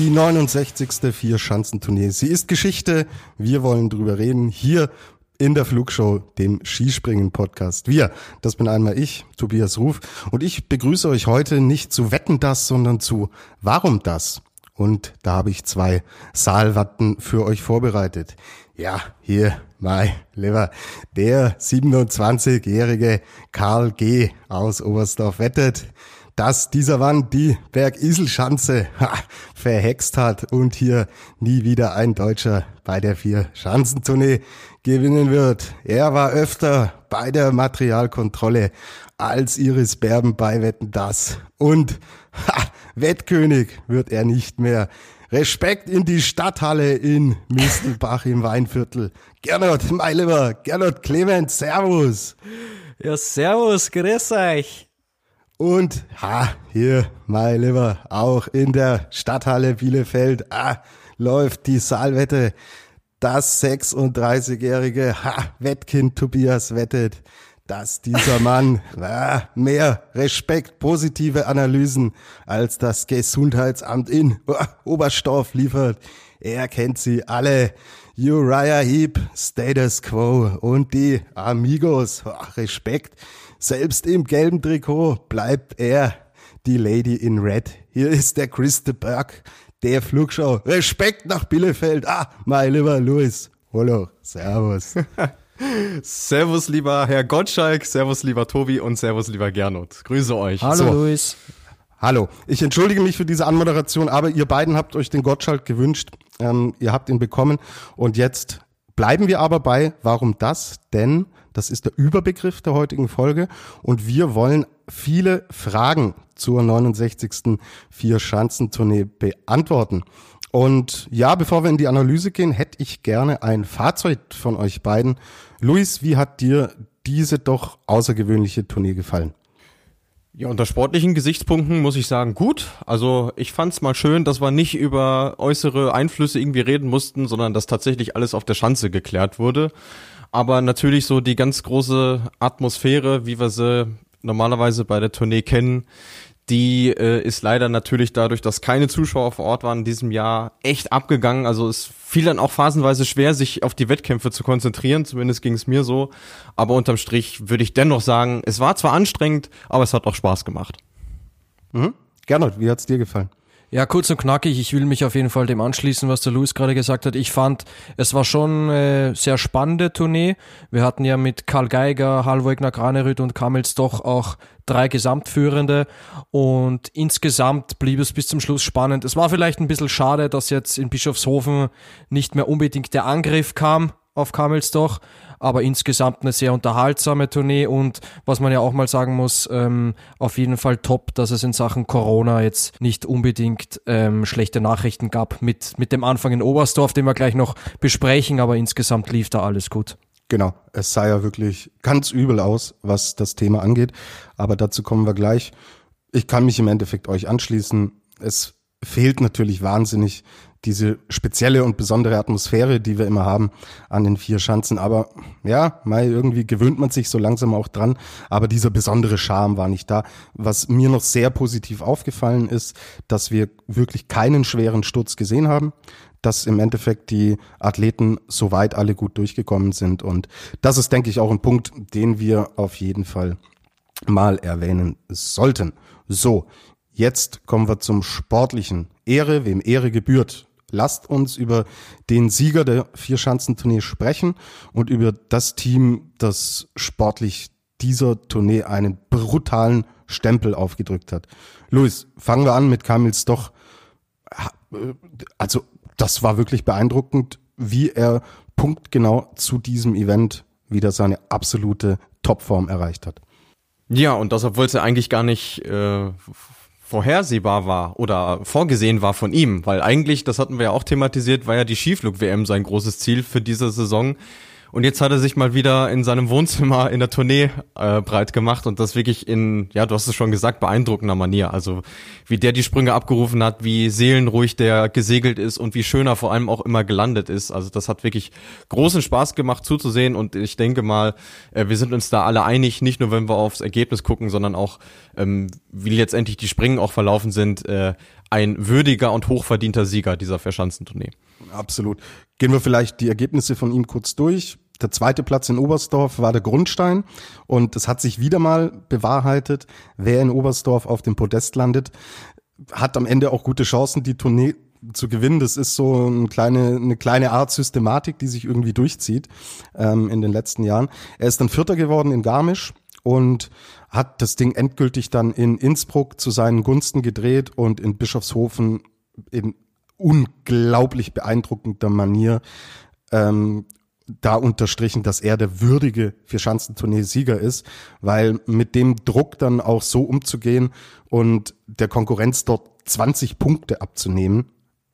Die 69. Vier-Schanzentournee. Sie ist Geschichte. Wir wollen drüber reden. Hier in der Flugshow, dem Skispringen-Podcast. Wir, das bin einmal ich, Tobias Ruf, und ich begrüße euch heute nicht zu Wetten das, sondern zu Warum das? Und da habe ich zwei Saalwatten für euch vorbereitet. Ja, hier, mein Lieber, der 27-jährige Karl G. aus Oberstdorf wettet, dass dieser Mann die Bergiselschanze verhext hat und hier nie wieder ein Deutscher bei der Vier-Schanzentournee gewinnen wird. Er war öfter bei der Materialkontrolle als Iris Berben bei Wetten das. Und ha, Wettkönig wird er nicht mehr. Respekt in die Stadthalle in Mistelbach im Weinviertel. Gernot, mein Lieber, Gernot Clement, Servus. Ja, servus, grüß euch. Und ha, hier, mein Lieber, auch in der Stadthalle Bielefeld ah, läuft die Saalwette. Das 36-jährige ha, Wettkind Tobias wettet, dass dieser Mann ah, mehr Respekt, positive Analysen als das Gesundheitsamt in ah, Oberstdorf liefert. Er kennt sie alle. Uriah Heep, Status Quo und die Amigos. Respekt. Selbst im gelben Trikot bleibt er die Lady in Red. Hier ist der Chris de Berg, der Flugschau. Respekt nach Bielefeld. Ah, mein lieber Louis. Hallo, servus. servus, lieber Herr Gottschalk, servus, lieber Tobi und servus, lieber Gernot. Grüße euch. Hallo, so. Luis. Hallo, ich entschuldige mich für diese Anmoderation, aber ihr beiden habt euch den Gottschalk gewünscht. Ähm, ihr habt ihn bekommen und jetzt bleiben wir aber bei, warum das? Denn das ist der Überbegriff der heutigen Folge. Und wir wollen viele Fragen zur 69. Vier-Schanzentournee beantworten. Und ja, bevor wir in die Analyse gehen, hätte ich gerne ein Fahrzeug von euch beiden. Luis, wie hat dir diese doch außergewöhnliche Tournee gefallen? Ja, unter sportlichen Gesichtspunkten muss ich sagen, gut. Also ich fand's mal schön, dass wir nicht über äußere Einflüsse irgendwie reden mussten, sondern dass tatsächlich alles auf der Schanze geklärt wurde. Aber natürlich so die ganz große Atmosphäre, wie wir sie normalerweise bei der Tournee kennen, die äh, ist leider natürlich dadurch, dass keine Zuschauer vor Ort waren in diesem Jahr, echt abgegangen. Also es fiel dann auch phasenweise schwer, sich auf die Wettkämpfe zu konzentrieren. Zumindest ging es mir so. Aber unterm Strich würde ich dennoch sagen, es war zwar anstrengend, aber es hat auch Spaß gemacht. Mhm. Gernot, wie hat's dir gefallen? Ja, kurz und knackig. Ich will mich auf jeden Fall dem anschließen, was der Luis gerade gesagt hat. Ich fand, es war schon äh, sehr spannende Tournee. Wir hatten ja mit Karl Geiger, Halvogner, Granerüth und Kamels doch auch drei Gesamtführende und insgesamt blieb es bis zum Schluss spannend. Es war vielleicht ein bisschen schade, dass jetzt in Bischofshofen nicht mehr unbedingt der Angriff kam auf Kamelsdorf, aber insgesamt eine sehr unterhaltsame Tournee und was man ja auch mal sagen muss, ähm, auf jeden Fall top, dass es in Sachen Corona jetzt nicht unbedingt ähm, schlechte Nachrichten gab mit, mit dem Anfang in Oberstdorf, den wir gleich noch besprechen, aber insgesamt lief da alles gut. Genau, es sah ja wirklich ganz übel aus, was das Thema angeht, aber dazu kommen wir gleich. Ich kann mich im Endeffekt euch anschließen. Es fehlt natürlich wahnsinnig diese spezielle und besondere Atmosphäre, die wir immer haben an den vier Schanzen. Aber ja, mal irgendwie gewöhnt man sich so langsam auch dran. Aber dieser besondere Charme war nicht da. Was mir noch sehr positiv aufgefallen ist, dass wir wirklich keinen schweren Sturz gesehen haben dass im Endeffekt die Athleten soweit alle gut durchgekommen sind. Und das ist, denke ich, auch ein Punkt, den wir auf jeden Fall mal erwähnen sollten. So, jetzt kommen wir zum Sportlichen. Ehre, wem Ehre gebührt. Lasst uns über den Sieger der Vierschanzentournee sprechen und über das Team, das sportlich dieser Tournee einen brutalen Stempel aufgedrückt hat. Luis, fangen wir an mit Kamil Stoch. Also, das war wirklich beeindruckend, wie er punktgenau zu diesem Event wieder seine absolute Topform erreicht hat. Ja, und das, obwohl es ja eigentlich gar nicht äh, vorhersehbar war oder vorgesehen war von ihm, weil eigentlich, das hatten wir ja auch thematisiert, war ja die Skiflug-WM sein großes Ziel für diese Saison. Und jetzt hat er sich mal wieder in seinem Wohnzimmer in der Tournee äh, breit gemacht und das wirklich in, ja, du hast es schon gesagt, beeindruckender Manier. Also wie der die Sprünge abgerufen hat, wie seelenruhig der gesegelt ist und wie schöner vor allem auch immer gelandet ist. Also das hat wirklich großen Spaß gemacht zuzusehen und ich denke mal, äh, wir sind uns da alle einig, nicht nur wenn wir aufs Ergebnis gucken, sondern auch ähm, wie letztendlich die Springen auch verlaufen sind. Äh, ein würdiger und hochverdienter Sieger dieser Verschanzentournee. Absolut. Gehen wir vielleicht die Ergebnisse von ihm kurz durch. Der zweite Platz in Oberstdorf war der Grundstein und es hat sich wieder mal bewahrheitet, wer in Oberstdorf auf dem Podest landet, hat am Ende auch gute Chancen, die Tournee zu gewinnen. Das ist so eine kleine, eine kleine Art Systematik, die sich irgendwie durchzieht ähm, in den letzten Jahren. Er ist dann Vierter geworden in Garmisch und hat das Ding endgültig dann in Innsbruck zu seinen Gunsten gedreht und in Bischofshofen in unglaublich beeindruckender Manier ähm, da unterstrichen, dass er der würdige Vierschanzentournee-Sieger ist, weil mit dem Druck dann auch so umzugehen und der Konkurrenz dort 20 Punkte abzunehmen,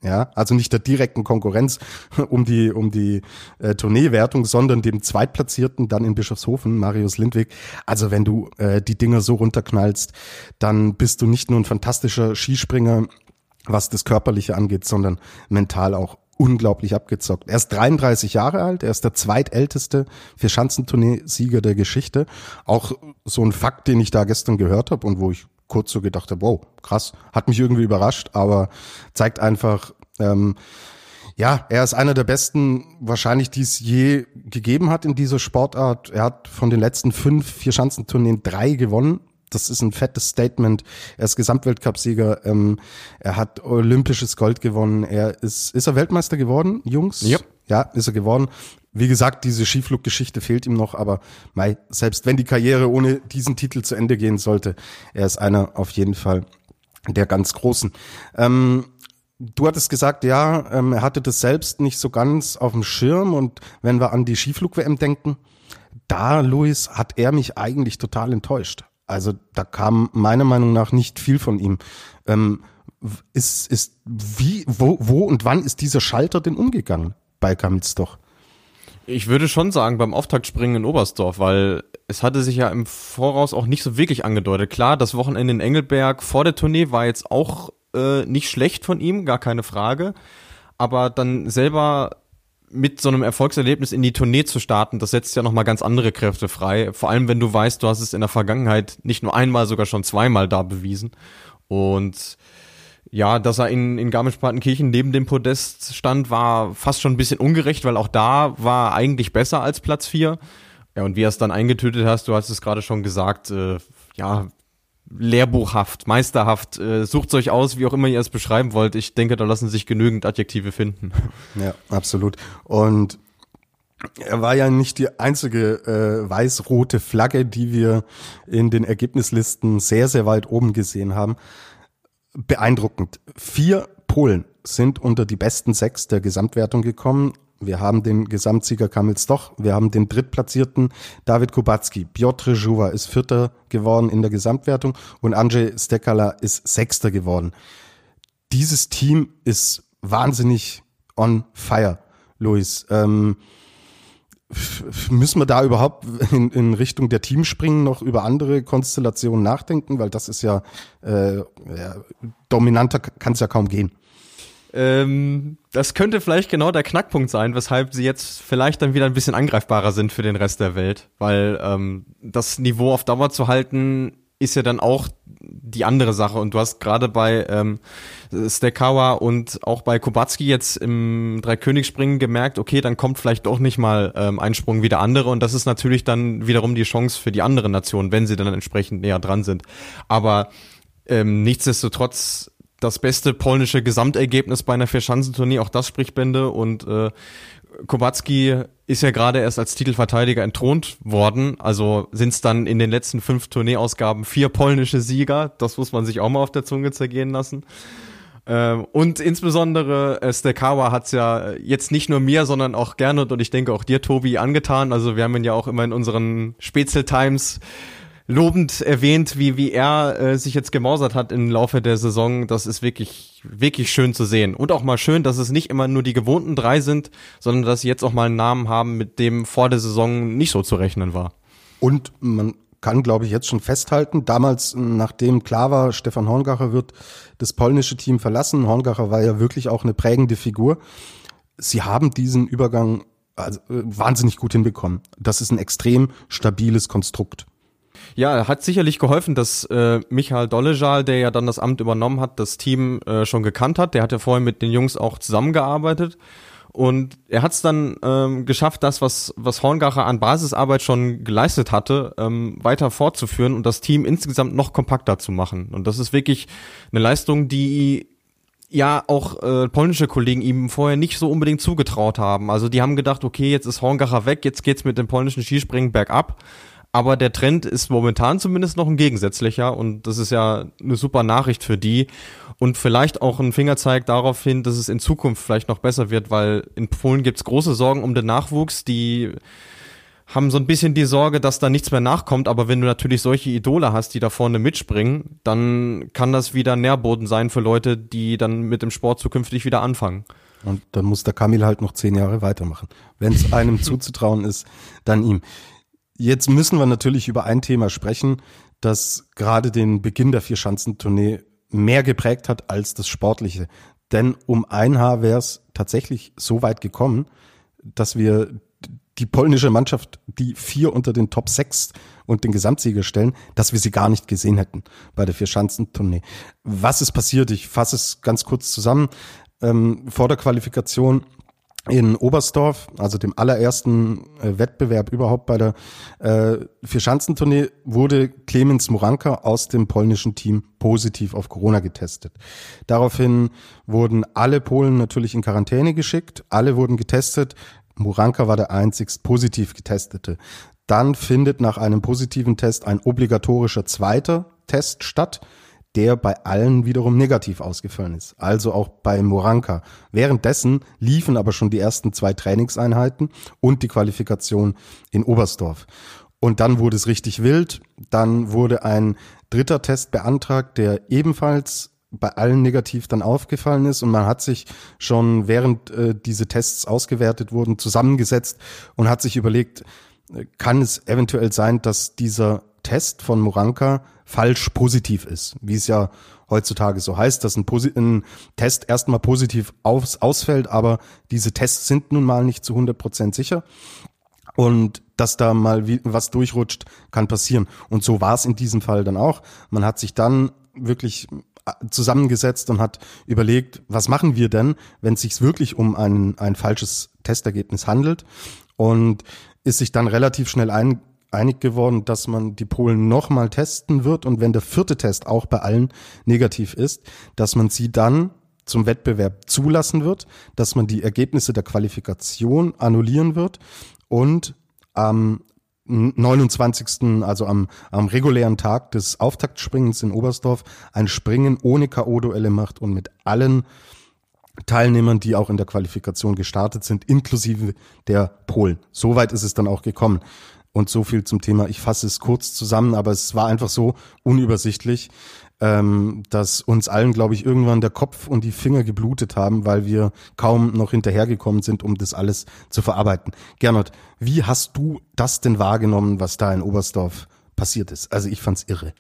ja, also nicht der direkten Konkurrenz um die um die äh, Tourneewertung, sondern dem Zweitplatzierten dann in Bischofshofen, Marius Lindwig. Also wenn du äh, die Dinger so runterknallst, dann bist du nicht nur ein fantastischer Skispringer, was das Körperliche angeht, sondern mental auch unglaublich abgezockt. Er ist 33 Jahre alt, er ist der zweitälteste Vierschanzentournee-Sieger der Geschichte. Auch so ein Fakt, den ich da gestern gehört habe und wo ich kurz so gedacht habe, wow, krass, hat mich irgendwie überrascht, aber zeigt einfach, ähm, ja, er ist einer der besten, wahrscheinlich, die es je gegeben hat in dieser Sportart. Er hat von den letzten fünf Vierschanzentourneen drei gewonnen das ist ein fettes Statement. Er ist Gesamtweltcupsieger. Ähm, er hat olympisches Gold gewonnen. Er ist, ist er Weltmeister geworden, Jungs? Ja. Ja, ist er geworden. Wie gesagt, diese Skifluggeschichte fehlt ihm noch, aber mei, selbst wenn die Karriere ohne diesen Titel zu Ende gehen sollte, er ist einer auf jeden Fall der ganz Großen. Ähm, Du hattest gesagt, ja, ähm, er hatte das selbst nicht so ganz auf dem Schirm und wenn wir an die Skiflug-WM denken, da, Luis, hat er mich eigentlich total enttäuscht. Also da kam meiner Meinung nach nicht viel von ihm. Ähm, ist, ist, wie, wo, wo und wann ist dieser Schalter denn umgegangen bei Kamitz doch? Ich würde schon sagen, beim Auftaktspringen in Oberstdorf, weil es hatte sich ja im Voraus auch nicht so wirklich angedeutet. Klar, das Wochenende in Engelberg vor der Tournee war jetzt auch äh, nicht schlecht von ihm, gar keine Frage. Aber dann selber mit so einem Erfolgserlebnis in die Tournee zu starten, das setzt ja nochmal ganz andere Kräfte frei. Vor allem, wenn du weißt, du hast es in der Vergangenheit nicht nur einmal, sogar schon zweimal da bewiesen. Und ja, dass er in, in Garmisch-Partenkirchen neben dem Podest stand, war fast schon ein bisschen ungerecht, weil auch da war eigentlich besser als Platz vier. Ja, und wie er es dann eingetötet hast, du hast es gerade schon gesagt, äh, ja, lehrbuchhaft, meisterhaft, äh, sucht euch aus, wie auch immer ihr es beschreiben wollt. Ich denke, da lassen sich genügend Adjektive finden. Ja, absolut. Und er war ja nicht die einzige äh, weiß-rote Flagge, die wir in den Ergebnislisten sehr, sehr weit oben gesehen haben. Beeindruckend. Vier Polen sind unter die besten sechs der Gesamtwertung gekommen wir haben den Gesamtsieger Kamil Stoch, wir haben den drittplatzierten David Kubacki. Piotr Żuwa ist Vierter geworden in der Gesamtwertung und Andrzej Stekala ist Sechster geworden. Dieses Team ist wahnsinnig on fire, Luis. Ähm, müssen wir da überhaupt in, in Richtung der Teamspringen noch über andere Konstellationen nachdenken? Weil das ist ja, äh, ja dominanter kann es ja kaum gehen. Ähm, das könnte vielleicht genau der Knackpunkt sein, weshalb sie jetzt vielleicht dann wieder ein bisschen angreifbarer sind für den Rest der Welt. Weil ähm, das Niveau auf Dauer zu halten, ist ja dann auch die andere Sache. Und du hast gerade bei ähm, Stekawa und auch bei Kubacki jetzt im Dreikönigsspringen gemerkt, okay, dann kommt vielleicht doch nicht mal ähm, ein Sprung wie der andere. Und das ist natürlich dann wiederum die Chance für die anderen Nationen, wenn sie dann entsprechend näher dran sind. Aber ähm, nichtsdestotrotz das beste polnische Gesamtergebnis bei einer Vierschanzentournee, auch das spricht Bände und äh, Kowalski ist ja gerade erst als Titelverteidiger entthront worden, also sind es dann in den letzten fünf Tourneeausgaben vier polnische Sieger, das muss man sich auch mal auf der Zunge zergehen lassen. Ähm, und insbesondere äh, Stekawa hat's ja jetzt nicht nur mir, sondern auch gerne und ich denke auch dir, Tobi, angetan. Also wir haben ihn ja auch immer in unseren Spezl Times lobend erwähnt, wie, wie er äh, sich jetzt gemausert hat im Laufe der Saison. Das ist wirklich, wirklich schön zu sehen. Und auch mal schön, dass es nicht immer nur die gewohnten drei sind, sondern dass sie jetzt auch mal einen Namen haben, mit dem vor der Saison nicht so zu rechnen war. Und man kann, glaube ich, jetzt schon festhalten, damals, nachdem klar war, Stefan Horngacher wird das polnische Team verlassen, Horngacher war ja wirklich auch eine prägende Figur, sie haben diesen Übergang also, äh, wahnsinnig gut hinbekommen. Das ist ein extrem stabiles Konstrukt. Ja, hat sicherlich geholfen, dass äh, Michael Dollejal, der ja dann das Amt übernommen hat, das Team äh, schon gekannt hat. Der hat ja vorher mit den Jungs auch zusammengearbeitet. Und er hat es dann ähm, geschafft, das, was, was Horngacher an Basisarbeit schon geleistet hatte, ähm, weiter fortzuführen und das Team insgesamt noch kompakter zu machen. Und das ist wirklich eine Leistung, die ja auch äh, polnische Kollegen ihm vorher nicht so unbedingt zugetraut haben. Also die haben gedacht, okay, jetzt ist Horngacher weg, jetzt geht's mit dem polnischen Skispringen bergab. Aber der Trend ist momentan zumindest noch ein gegensätzlicher und das ist ja eine super Nachricht für die und vielleicht auch ein Fingerzeig darauf hin, dass es in Zukunft vielleicht noch besser wird, weil in Polen gibt's große Sorgen um den Nachwuchs, die haben so ein bisschen die Sorge, dass da nichts mehr nachkommt, aber wenn du natürlich solche Idole hast, die da vorne mitspringen, dann kann das wieder Nährboden sein für Leute, die dann mit dem Sport zukünftig wieder anfangen. Und dann muss der Kamil halt noch zehn Jahre weitermachen. Wenn es einem zuzutrauen ist, dann ihm. Jetzt müssen wir natürlich über ein Thema sprechen, das gerade den Beginn der Vierschanzentournee mehr geprägt hat als das Sportliche. Denn um ein Haar wäre es tatsächlich so weit gekommen, dass wir die polnische Mannschaft, die vier unter den Top 6 und den Gesamtsieger stellen, dass wir sie gar nicht gesehen hätten bei der Vierschanzentournee. Was ist passiert? Ich fasse es ganz kurz zusammen. Ähm, vor der Qualifikation in Oberstdorf, also dem allerersten äh, Wettbewerb überhaupt bei der äh, Vierschanzentournee, wurde Clemens Moranka aus dem polnischen Team positiv auf Corona getestet. Daraufhin wurden alle Polen natürlich in Quarantäne geschickt, alle wurden getestet, Muranka war der einzigst positiv getestete. Dann findet nach einem positiven Test ein obligatorischer zweiter Test statt, der bei allen wiederum negativ ausgefallen ist. Also auch bei Muranka. Währenddessen liefen aber schon die ersten zwei Trainingseinheiten und die Qualifikation in Oberstdorf. Und dann wurde es richtig wild. Dann wurde ein dritter Test beantragt, der ebenfalls bei allen negativ dann aufgefallen ist und man hat sich schon während äh, diese Tests ausgewertet wurden zusammengesetzt und hat sich überlegt, äh, kann es eventuell sein, dass dieser Test von Moranka falsch positiv ist, wie es ja heutzutage so heißt, dass ein, Posi ein Test erstmal positiv aus ausfällt, aber diese Tests sind nun mal nicht zu 100 Prozent sicher. Und dass da mal wie, was durchrutscht, kann passieren. Und so war es in diesem Fall dann auch. Man hat sich dann wirklich zusammengesetzt und hat überlegt, was machen wir denn, wenn es sich wirklich um ein, ein falsches Testergebnis handelt und ist sich dann relativ schnell ein, einig geworden, dass man die Polen nochmal testen wird und wenn der vierte Test auch bei allen negativ ist, dass man sie dann zum Wettbewerb zulassen wird, dass man die Ergebnisse der Qualifikation annullieren wird und am 29. also am, am regulären Tag des Auftaktspringens in Oberstdorf ein Springen ohne K.O.-Duelle macht und mit allen Teilnehmern, die auch in der Qualifikation gestartet sind, inklusive der Polen. Soweit ist es dann auch gekommen. Und so viel zum Thema. Ich fasse es kurz zusammen, aber es war einfach so unübersichtlich, ähm, dass uns allen, glaube ich, irgendwann der Kopf und die Finger geblutet haben, weil wir kaum noch hinterhergekommen sind, um das alles zu verarbeiten. Gernot, wie hast du das denn wahrgenommen, was da in Oberstdorf passiert ist? Also ich fand's irre.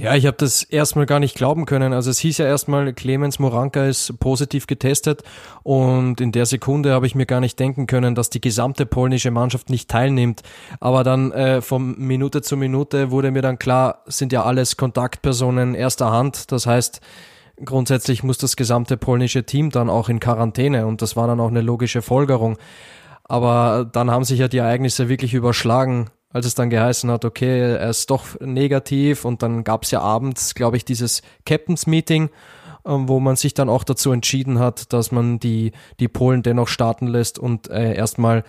Ja, ich habe das erstmal gar nicht glauben können. Also es hieß ja erstmal, Clemens Moranka ist positiv getestet und in der Sekunde habe ich mir gar nicht denken können, dass die gesamte polnische Mannschaft nicht teilnimmt. Aber dann äh, von Minute zu Minute wurde mir dann klar, sind ja alles Kontaktpersonen erster Hand. Das heißt, grundsätzlich muss das gesamte polnische Team dann auch in Quarantäne und das war dann auch eine logische Folgerung. Aber dann haben sich ja die Ereignisse wirklich überschlagen als es dann geheißen hat, okay, er ist doch negativ und dann gab es ja abends, glaube ich, dieses Captains Meeting, ähm, wo man sich dann auch dazu entschieden hat, dass man die, die Polen dennoch starten lässt und äh, erstmal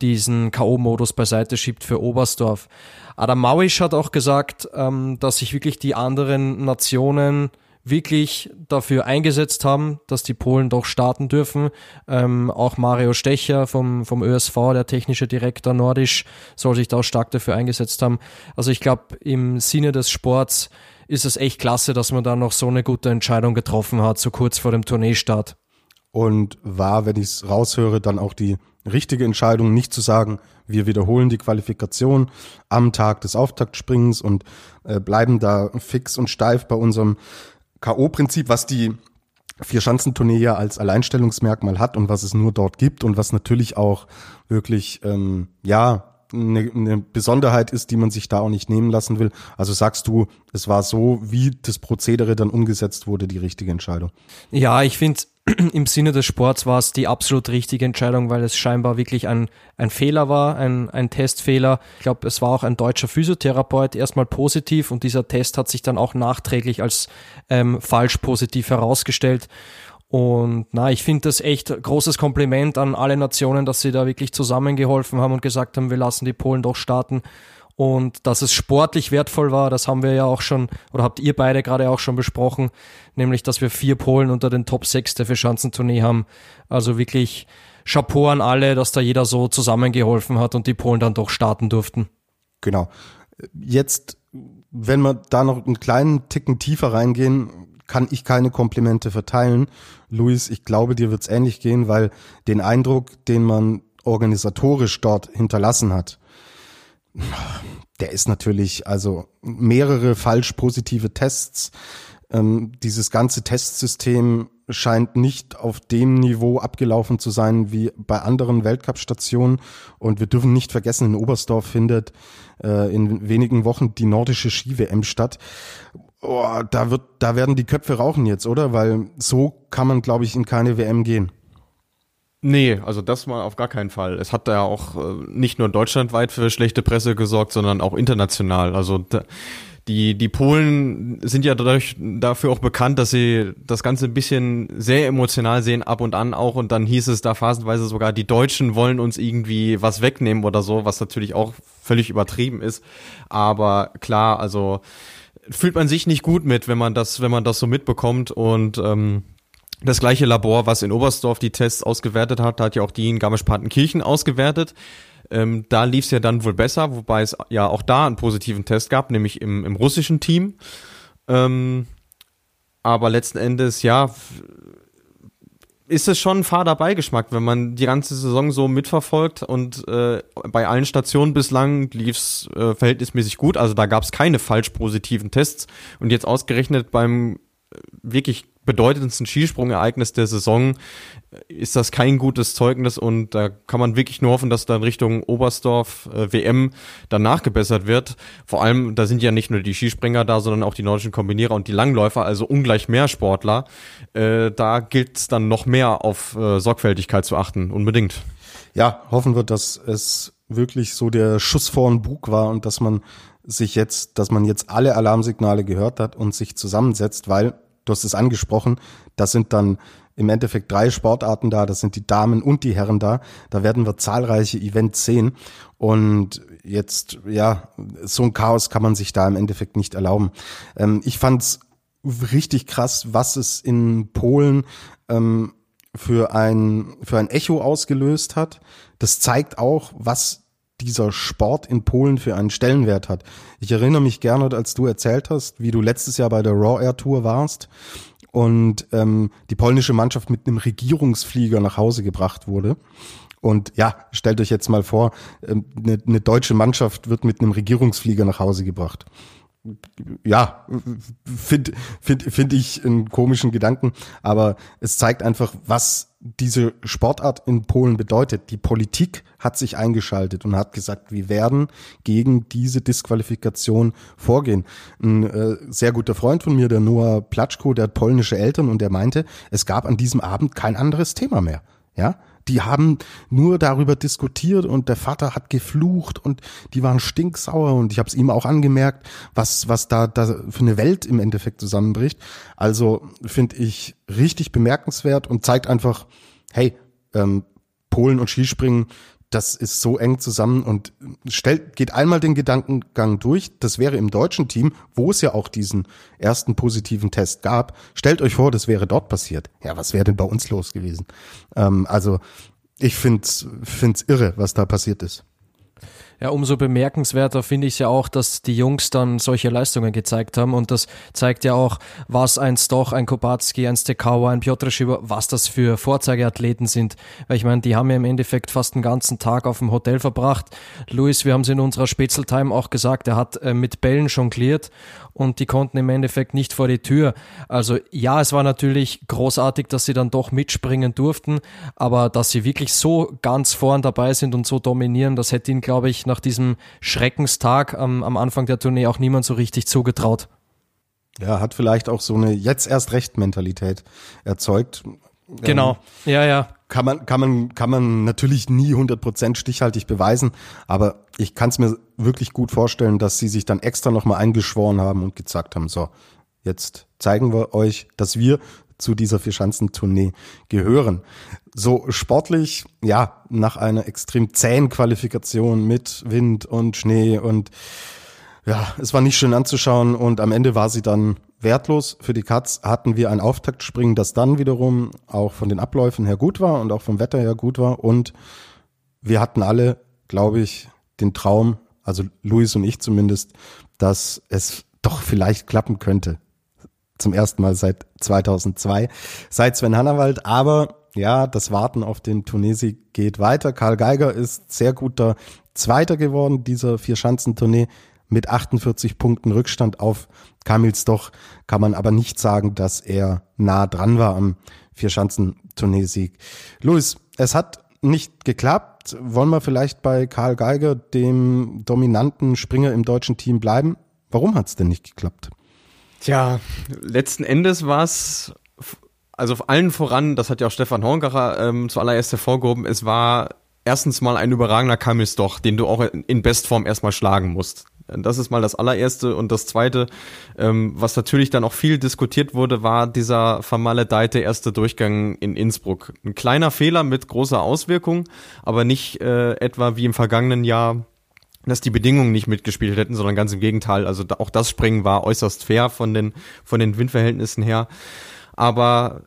diesen K.O.-Modus beiseite schiebt für Oberstdorf. Adam Mawisch hat auch gesagt, ähm, dass sich wirklich die anderen Nationen wirklich dafür eingesetzt haben, dass die Polen doch starten dürfen. Ähm, auch Mario Stecher vom, vom ÖSV, der technische Direktor Nordisch, soll sich da auch stark dafür eingesetzt haben. Also ich glaube, im Sinne des Sports ist es echt klasse, dass man da noch so eine gute Entscheidung getroffen hat, so kurz vor dem Tourneestart. Und war, wenn ich es raushöre, dann auch die richtige Entscheidung, nicht zu sagen, wir wiederholen die Qualifikation am Tag des Auftaktspringens und äh, bleiben da fix und steif bei unserem K.O.-Prinzip, was die Vier-Schanzentournee ja als Alleinstellungsmerkmal hat und was es nur dort gibt und was natürlich auch wirklich, ähm, ja, eine, eine Besonderheit ist, die man sich da auch nicht nehmen lassen will. Also sagst du, es war so, wie das Prozedere dann umgesetzt wurde, die richtige Entscheidung? Ja, ich finde, im Sinne des Sports war es die absolut richtige Entscheidung, weil es scheinbar wirklich ein, ein Fehler war, ein, ein Testfehler. Ich glaube, es war auch ein deutscher Physiotherapeut erstmal positiv und dieser Test hat sich dann auch nachträglich als ähm, falsch positiv herausgestellt. Und na, ich finde das echt großes Kompliment an alle Nationen, dass sie da wirklich zusammengeholfen haben und gesagt haben, wir lassen die Polen doch starten. Und dass es sportlich wertvoll war, das haben wir ja auch schon, oder habt ihr beide gerade auch schon besprochen, nämlich, dass wir vier Polen unter den Top 6 der Verschanzentournee haben. Also wirklich Chapeau an alle, dass da jeder so zusammengeholfen hat und die Polen dann doch starten durften. Genau. Jetzt, wenn wir da noch einen kleinen Ticken tiefer reingehen, kann ich keine Komplimente verteilen. Luis, ich glaube, dir wird's ähnlich gehen, weil den Eindruck, den man organisatorisch dort hinterlassen hat, der ist natürlich, also mehrere falsch positive Tests. Ähm, dieses ganze Testsystem scheint nicht auf dem Niveau abgelaufen zu sein wie bei anderen Weltcup-Stationen. Und wir dürfen nicht vergessen, in Oberstdorf findet äh, in wenigen Wochen die nordische Ski-WM statt. Oh, da wird, da werden die Köpfe rauchen jetzt, oder? Weil so kann man, glaube ich, in keine WM gehen. Nee, also das mal auf gar keinen Fall. Es hat ja auch äh, nicht nur deutschlandweit für schlechte Presse gesorgt, sondern auch international. Also die, die Polen sind ja dadurch dafür auch bekannt, dass sie das Ganze ein bisschen sehr emotional sehen, ab und an auch. Und dann hieß es da phasenweise sogar, die Deutschen wollen uns irgendwie was wegnehmen oder so, was natürlich auch völlig übertrieben ist. Aber klar, also fühlt man sich nicht gut mit, wenn man das, wenn man das so mitbekommt. Und ähm, das gleiche Labor, was in Oberstdorf die Tests ausgewertet hat, hat ja auch die in Garmisch-Partenkirchen ausgewertet. Ähm, da lief es ja dann wohl besser, wobei es ja auch da einen positiven Test gab, nämlich im, im russischen Team. Ähm, aber letzten Endes, ja, ist es schon ein fader Beigeschmack, wenn man die ganze Saison so mitverfolgt und äh, bei allen Stationen bislang lief es äh, verhältnismäßig gut. Also da gab es keine falsch positiven Tests und jetzt ausgerechnet beim äh, wirklich bedeutendsten Skisprungereignis der Saison ist das kein gutes Zeugnis und da kann man wirklich nur hoffen, dass dann Richtung Oberstdorf äh, WM dann nachgebessert wird. Vor allem, da sind ja nicht nur die Skispringer da, sondern auch die nordischen Kombinierer und die Langläufer, also ungleich mehr Sportler. Äh, da gilt es dann noch mehr auf äh, Sorgfältigkeit zu achten, unbedingt. Ja, hoffen wir, dass es wirklich so der Schuss vor den Bug war und dass man sich jetzt, dass man jetzt alle Alarmsignale gehört hat und sich zusammensetzt, weil du hast es angesprochen, das sind dann im Endeffekt drei Sportarten da, das sind die Damen und die Herren da. Da werden wir zahlreiche Events sehen. Und jetzt, ja, so ein Chaos kann man sich da im Endeffekt nicht erlauben. Ähm, ich fand's richtig krass, was es in Polen ähm, für ein, für ein Echo ausgelöst hat. Das zeigt auch, was dieser Sport in Polen für einen Stellenwert hat. Ich erinnere mich gerne, als du erzählt hast, wie du letztes Jahr bei der Raw Air Tour warst und ähm, die polnische Mannschaft mit einem Regierungsflieger nach Hause gebracht wurde. Und ja, stellt euch jetzt mal vor, ähm, eine, eine deutsche Mannschaft wird mit einem Regierungsflieger nach Hause gebracht ja, finde find, find ich einen komischen Gedanken, aber es zeigt einfach, was diese Sportart in Polen bedeutet. Die Politik hat sich eingeschaltet und hat gesagt, wir werden gegen diese Disqualifikation vorgehen. Ein äh, sehr guter Freund von mir, der Noah Platschko, der hat polnische Eltern und der meinte, es gab an diesem Abend kein anderes Thema mehr. Ja, die haben nur darüber diskutiert und der Vater hat geflucht und die waren stinksauer und ich habe es ihm auch angemerkt, was was da, da für eine Welt im Endeffekt zusammenbricht. Also finde ich richtig bemerkenswert und zeigt einfach, hey, ähm, Polen und Skispringen das ist so eng zusammen und stellt, geht einmal den Gedankengang durch. Das wäre im deutschen Team, wo es ja auch diesen ersten positiven Test gab. Stellt euch vor, das wäre dort passiert. Ja, was wäre denn bei uns los gewesen? Ähm, also ich find's, find's irre, was da passiert ist. Ja, umso bemerkenswerter finde ich es ja auch, dass die Jungs dann solche Leistungen gezeigt haben und das zeigt ja auch, was ein Stoch, ein Kopatski, ein Stekauer, ein Piotr Schieber, was das für Vorzeigeathleten sind. Weil ich meine, die haben ja im Endeffekt fast den ganzen Tag auf dem Hotel verbracht. Luis, wir haben es in unserer Spätzle-Time auch gesagt, er hat äh, mit Bällen jongliert und die konnten im Endeffekt nicht vor die Tür. Also ja, es war natürlich großartig, dass sie dann doch mitspringen durften, aber dass sie wirklich so ganz vorn dabei sind und so dominieren, das hätte ihnen, glaube ich, nach diesem Schreckenstag am, am Anfang der Tournee auch niemand so richtig zugetraut. Ja, hat vielleicht auch so eine jetzt erst recht Mentalität erzeugt. Genau, ähm, ja, ja. Kann man, kann man, kann man natürlich nie 100% stichhaltig beweisen, aber ich kann es mir wirklich gut vorstellen, dass sie sich dann extra nochmal eingeschworen haben und gesagt haben, so, jetzt zeigen wir euch, dass wir zu dieser Vierschanzentournee gehören. So sportlich, ja, nach einer extrem zähen Qualifikation mit Wind und Schnee und ja, es war nicht schön anzuschauen und am Ende war sie dann wertlos. Für die Katz hatten wir ein Auftaktspringen, das dann wiederum auch von den Abläufen her gut war und auch vom Wetter her gut war. Und wir hatten alle, glaube ich, den Traum, also Luis und ich zumindest, dass es doch vielleicht klappen könnte. Zum ersten Mal seit 2002, seit Sven Hannawald. Aber ja, das Warten auf den Tunesieg geht weiter. Karl Geiger ist sehr guter Zweiter geworden dieser Vier-Schanzentournee mit 48 Punkten Rückstand auf Kamils doch kann man aber nicht sagen, dass er nah dran war am Vierschanzentournee-Sieg. Luis, es hat nicht geklappt. Wollen wir vielleicht bei Karl Geiger, dem dominanten Springer im deutschen Team, bleiben? Warum hat es denn nicht geklappt? Tja, letzten Endes war es, also allen voran, das hat ja auch Stefan Horngacher ähm, zuallererst hervorgehoben, es war erstens mal ein überragender Kamils doch, den du auch in Bestform erstmal schlagen musst. Das ist mal das allererste. Und das zweite, ähm, was natürlich dann auch viel diskutiert wurde, war dieser vermaledeite erste Durchgang in Innsbruck. Ein kleiner Fehler mit großer Auswirkung, aber nicht äh, etwa wie im vergangenen Jahr dass die Bedingungen nicht mitgespielt hätten, sondern ganz im Gegenteil. Also auch das Springen war äußerst fair von den, von den Windverhältnissen her. Aber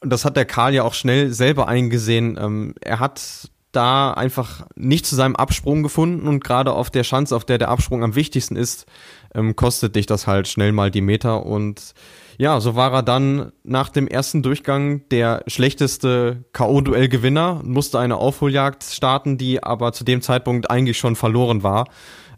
das hat der Karl ja auch schnell selber eingesehen. Ähm, er hat da einfach nicht zu seinem Absprung gefunden und gerade auf der Schanze, auf der der Absprung am wichtigsten ist, ähm, kostet dich das halt schnell mal die Meter und ja, so war er dann nach dem ersten Durchgang der schlechteste K.O.-Duell-Gewinner, musste eine Aufholjagd starten, die aber zu dem Zeitpunkt eigentlich schon verloren war.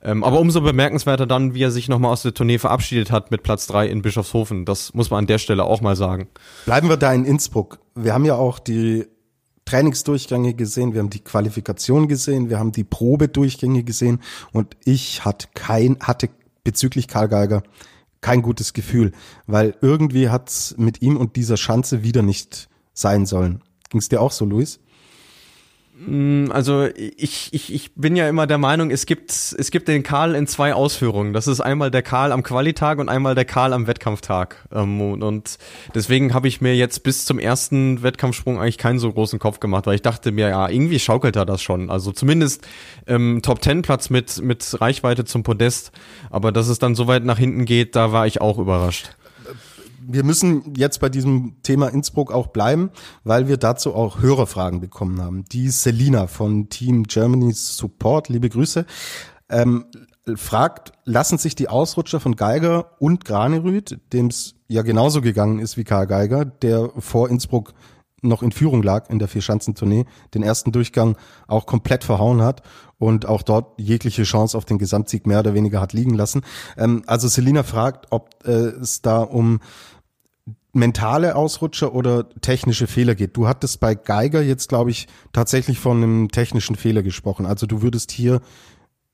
Ähm, aber umso bemerkenswerter dann, wie er sich nochmal aus der Tournee verabschiedet hat mit Platz drei in Bischofshofen. Das muss man an der Stelle auch mal sagen. Bleiben wir da in Innsbruck. Wir haben ja auch die Trainingsdurchgänge gesehen, wir haben die Qualifikation gesehen, wir haben die Probedurchgänge gesehen und ich hatte kein, hatte bezüglich Karl Geiger kein gutes Gefühl, weil irgendwie hat's mit ihm und dieser Schanze wieder nicht sein sollen. Ging's dir auch so, Luis? Mm, also ich, ich, ich bin ja immer der Meinung, es gibt, es gibt den Karl in zwei Ausführungen. Das ist einmal der Karl am Qualitag und einmal der Karl am Wettkampftag. Ähm, und deswegen habe ich mir jetzt bis zum ersten Wettkampfsprung eigentlich keinen so großen Kopf gemacht, weil ich dachte mir, ja, irgendwie schaukelt er das schon. Also zumindest ähm, Top Ten Platz mit, mit Reichweite zum Podest. Aber dass es dann so weit nach hinten geht, da war ich auch überrascht wir müssen jetzt bei diesem Thema Innsbruck auch bleiben, weil wir dazu auch Hörerfragen bekommen haben. Die Selina von Team Germany's Support, liebe Grüße, ähm, fragt, lassen sich die Ausrutscher von Geiger und Granerüth, dem es ja genauso gegangen ist wie Karl Geiger, der vor Innsbruck noch in Führung lag in der Vierschanzentournee, den ersten Durchgang auch komplett verhauen hat und auch dort jegliche Chance auf den Gesamtsieg mehr oder weniger hat liegen lassen. Ähm, also Selina fragt, ob äh, es da um mentale Ausrutscher oder technische Fehler geht. Du hattest bei Geiger jetzt, glaube ich, tatsächlich von einem technischen Fehler gesprochen. Also du würdest hier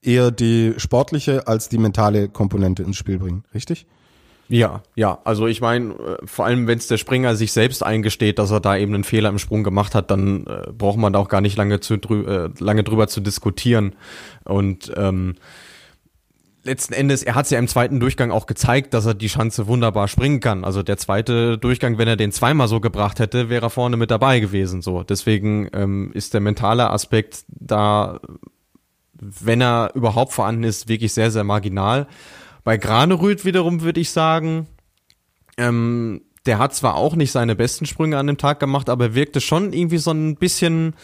eher die sportliche als die mentale Komponente ins Spiel bringen, richtig? Ja, ja. Also ich meine, äh, vor allem wenn es der Springer sich selbst eingesteht, dass er da eben einen Fehler im Sprung gemacht hat, dann äh, braucht man da auch gar nicht lange, zu, drü äh, lange drüber zu diskutieren. Und ähm, letzten Endes, er hat es ja im zweiten Durchgang auch gezeigt, dass er die Schanze wunderbar springen kann. Also der zweite Durchgang, wenn er den zweimal so gebracht hätte, wäre er vorne mit dabei gewesen. So, deswegen ähm, ist der mentale Aspekt da, wenn er überhaupt vorhanden ist, wirklich sehr sehr marginal. Bei Granerüth wiederum würde ich sagen, ähm, der hat zwar auch nicht seine besten Sprünge an dem Tag gemacht, aber wirkte schon irgendwie so ein bisschen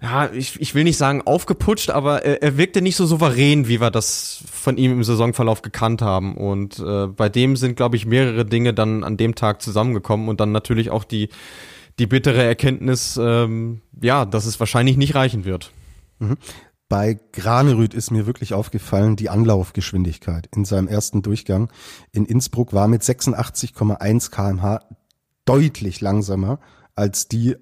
ja, ich, ich will nicht sagen aufgeputscht, aber er, er wirkte nicht so souverän, wie wir das von ihm im Saisonverlauf gekannt haben. Und äh, bei dem sind, glaube ich, mehrere Dinge dann an dem Tag zusammengekommen und dann natürlich auch die, die bittere Erkenntnis, ähm, ja, dass es wahrscheinlich nicht reichen wird. Mhm. Bei Granerüth ist mir wirklich aufgefallen, die Anlaufgeschwindigkeit in seinem ersten Durchgang. In Innsbruck war mit 86,1 kmh deutlich langsamer als die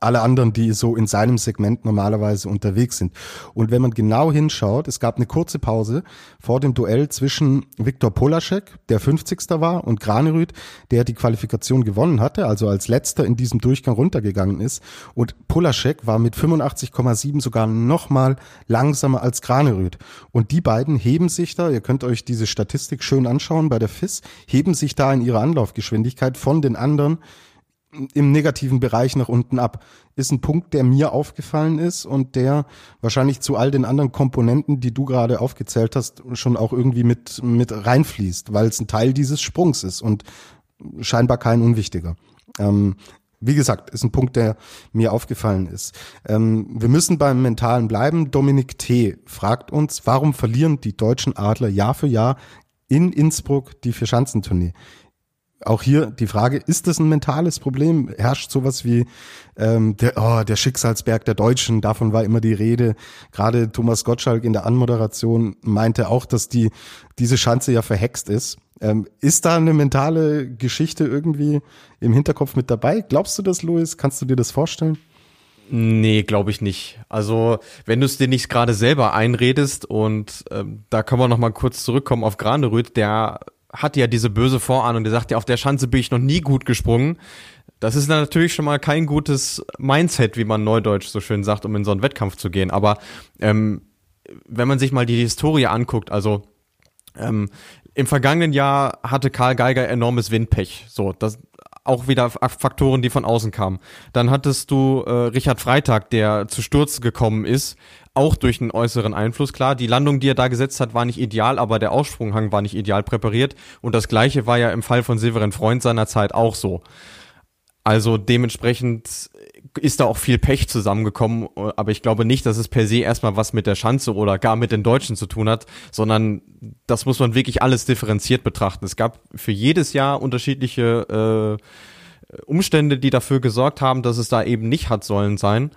alle anderen, die so in seinem Segment normalerweise unterwegs sind. Und wenn man genau hinschaut, es gab eine kurze Pause vor dem Duell zwischen Viktor Polaschek, der 50. war, und Granerüth, der die Qualifikation gewonnen hatte, also als letzter in diesem Durchgang runtergegangen ist. Und Polaschek war mit 85,7 sogar nochmal langsamer als Granerüth. Und die beiden heben sich da, ihr könnt euch diese Statistik schön anschauen bei der FIS, heben sich da in ihrer Anlaufgeschwindigkeit von den anderen im negativen Bereich nach unten ab. Ist ein Punkt, der mir aufgefallen ist und der wahrscheinlich zu all den anderen Komponenten, die du gerade aufgezählt hast, schon auch irgendwie mit, mit reinfließt, weil es ein Teil dieses Sprungs ist und scheinbar kein unwichtiger. Ähm, wie gesagt, ist ein Punkt, der mir aufgefallen ist. Ähm, wir müssen beim Mentalen bleiben. Dominik T. fragt uns, warum verlieren die deutschen Adler Jahr für Jahr in Innsbruck die Vierschanzentournee? Auch hier die Frage, ist das ein mentales Problem? Herrscht sowas wie ähm, der, oh, der Schicksalsberg der Deutschen, davon war immer die Rede. Gerade Thomas Gottschalk in der Anmoderation meinte auch, dass die diese Schanze ja verhext ist. Ähm, ist da eine mentale Geschichte irgendwie im Hinterkopf mit dabei? Glaubst du das, Louis? Kannst du dir das vorstellen? Nee, glaube ich nicht. Also, wenn du es dir nicht gerade selber einredest und ähm, da können wir noch mal kurz zurückkommen auf Granerüth, der hat ja diese böse Vorahnung, der sagt ja, auf der Schanze bin ich noch nie gut gesprungen. Das ist natürlich schon mal kein gutes Mindset, wie man neudeutsch so schön sagt, um in so einen Wettkampf zu gehen. Aber ähm, wenn man sich mal die Historie anguckt, also ähm, im vergangenen Jahr hatte Karl Geiger enormes Windpech. So, das auch wieder Faktoren, die von außen kamen. Dann hattest du äh, Richard Freitag, der zu Sturz gekommen ist, auch durch einen äußeren Einfluss. Klar, die Landung, die er da gesetzt hat, war nicht ideal, aber der Aussprunghang war nicht ideal präpariert. Und das gleiche war ja im Fall von Severin Freund seiner Zeit auch so. Also dementsprechend ist da auch viel Pech zusammengekommen, aber ich glaube nicht, dass es per se erstmal was mit der Schanze oder gar mit den Deutschen zu tun hat, sondern das muss man wirklich alles differenziert betrachten. Es gab für jedes Jahr unterschiedliche äh, Umstände, die dafür gesorgt haben, dass es da eben nicht hat sollen sein.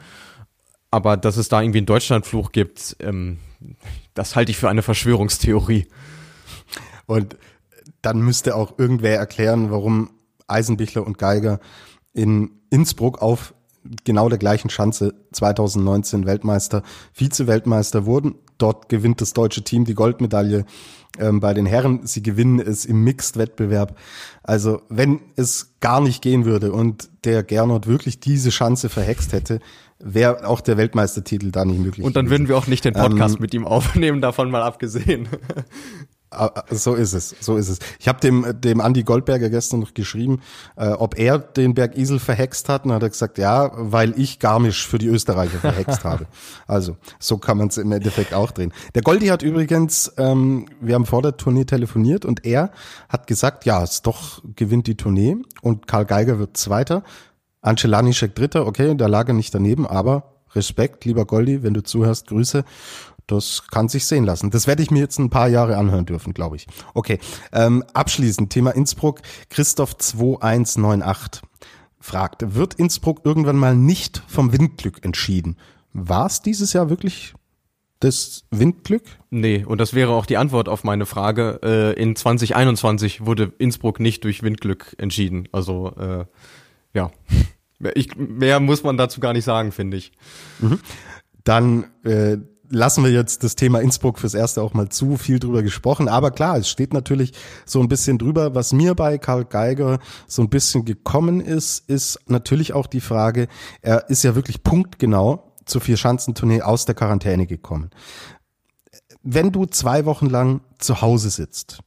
Aber dass es da irgendwie einen Deutschlandfluch gibt, ähm, das halte ich für eine Verschwörungstheorie. Und dann müsste auch irgendwer erklären, warum Eisenbichler und Geiger in Innsbruck auf genau der gleichen Schanze 2019 Weltmeister, Vize-Weltmeister wurden. Dort gewinnt das deutsche Team die Goldmedaille ähm, bei den Herren. Sie gewinnen es im Mixed-Wettbewerb. Also wenn es gar nicht gehen würde und der Gernot wirklich diese Chance verhext hätte, wäre auch der Weltmeistertitel da nicht möglich. Und dann gewesen. würden wir auch nicht den Podcast ähm, mit ihm aufnehmen, davon mal abgesehen. Ah, so ist es, so ist es. Ich habe dem dem Andy Goldberger gestern noch geschrieben, äh, ob er den Berg Isel verhext hat. Und hat er gesagt, ja, weil ich Garmisch für die Österreicher verhext habe. Also so kann man es im Endeffekt auch drehen. Der Goldi hat übrigens, ähm, wir haben vor der Tournee telefoniert und er hat gesagt, ja, es doch gewinnt die Tournee und Karl Geiger wird Zweiter. Ancelanischek Dritter, okay, da lag er nicht daneben, aber Respekt, lieber Goldi, wenn du zuhörst, Grüße. Das kann sich sehen lassen. Das werde ich mir jetzt ein paar Jahre anhören dürfen, glaube ich. Okay, ähm, abschließend Thema Innsbruck. Christoph 2198 fragt, wird Innsbruck irgendwann mal nicht vom Windglück entschieden? War es dieses Jahr wirklich das Windglück? Nee, und das wäre auch die Antwort auf meine Frage. Äh, in 2021 wurde Innsbruck nicht durch Windglück entschieden. Also äh, ja, ich, mehr muss man dazu gar nicht sagen, finde ich. Mhm. Dann äh, lassen wir jetzt das Thema Innsbruck fürs Erste auch mal zu, viel drüber gesprochen. Aber klar, es steht natürlich so ein bisschen drüber. Was mir bei Karl Geiger so ein bisschen gekommen ist, ist natürlich auch die Frage, er ist ja wirklich punktgenau zur Vier-Schanzentournee aus der Quarantäne gekommen. wenn du zwei Wochen lang zu Hause sitzt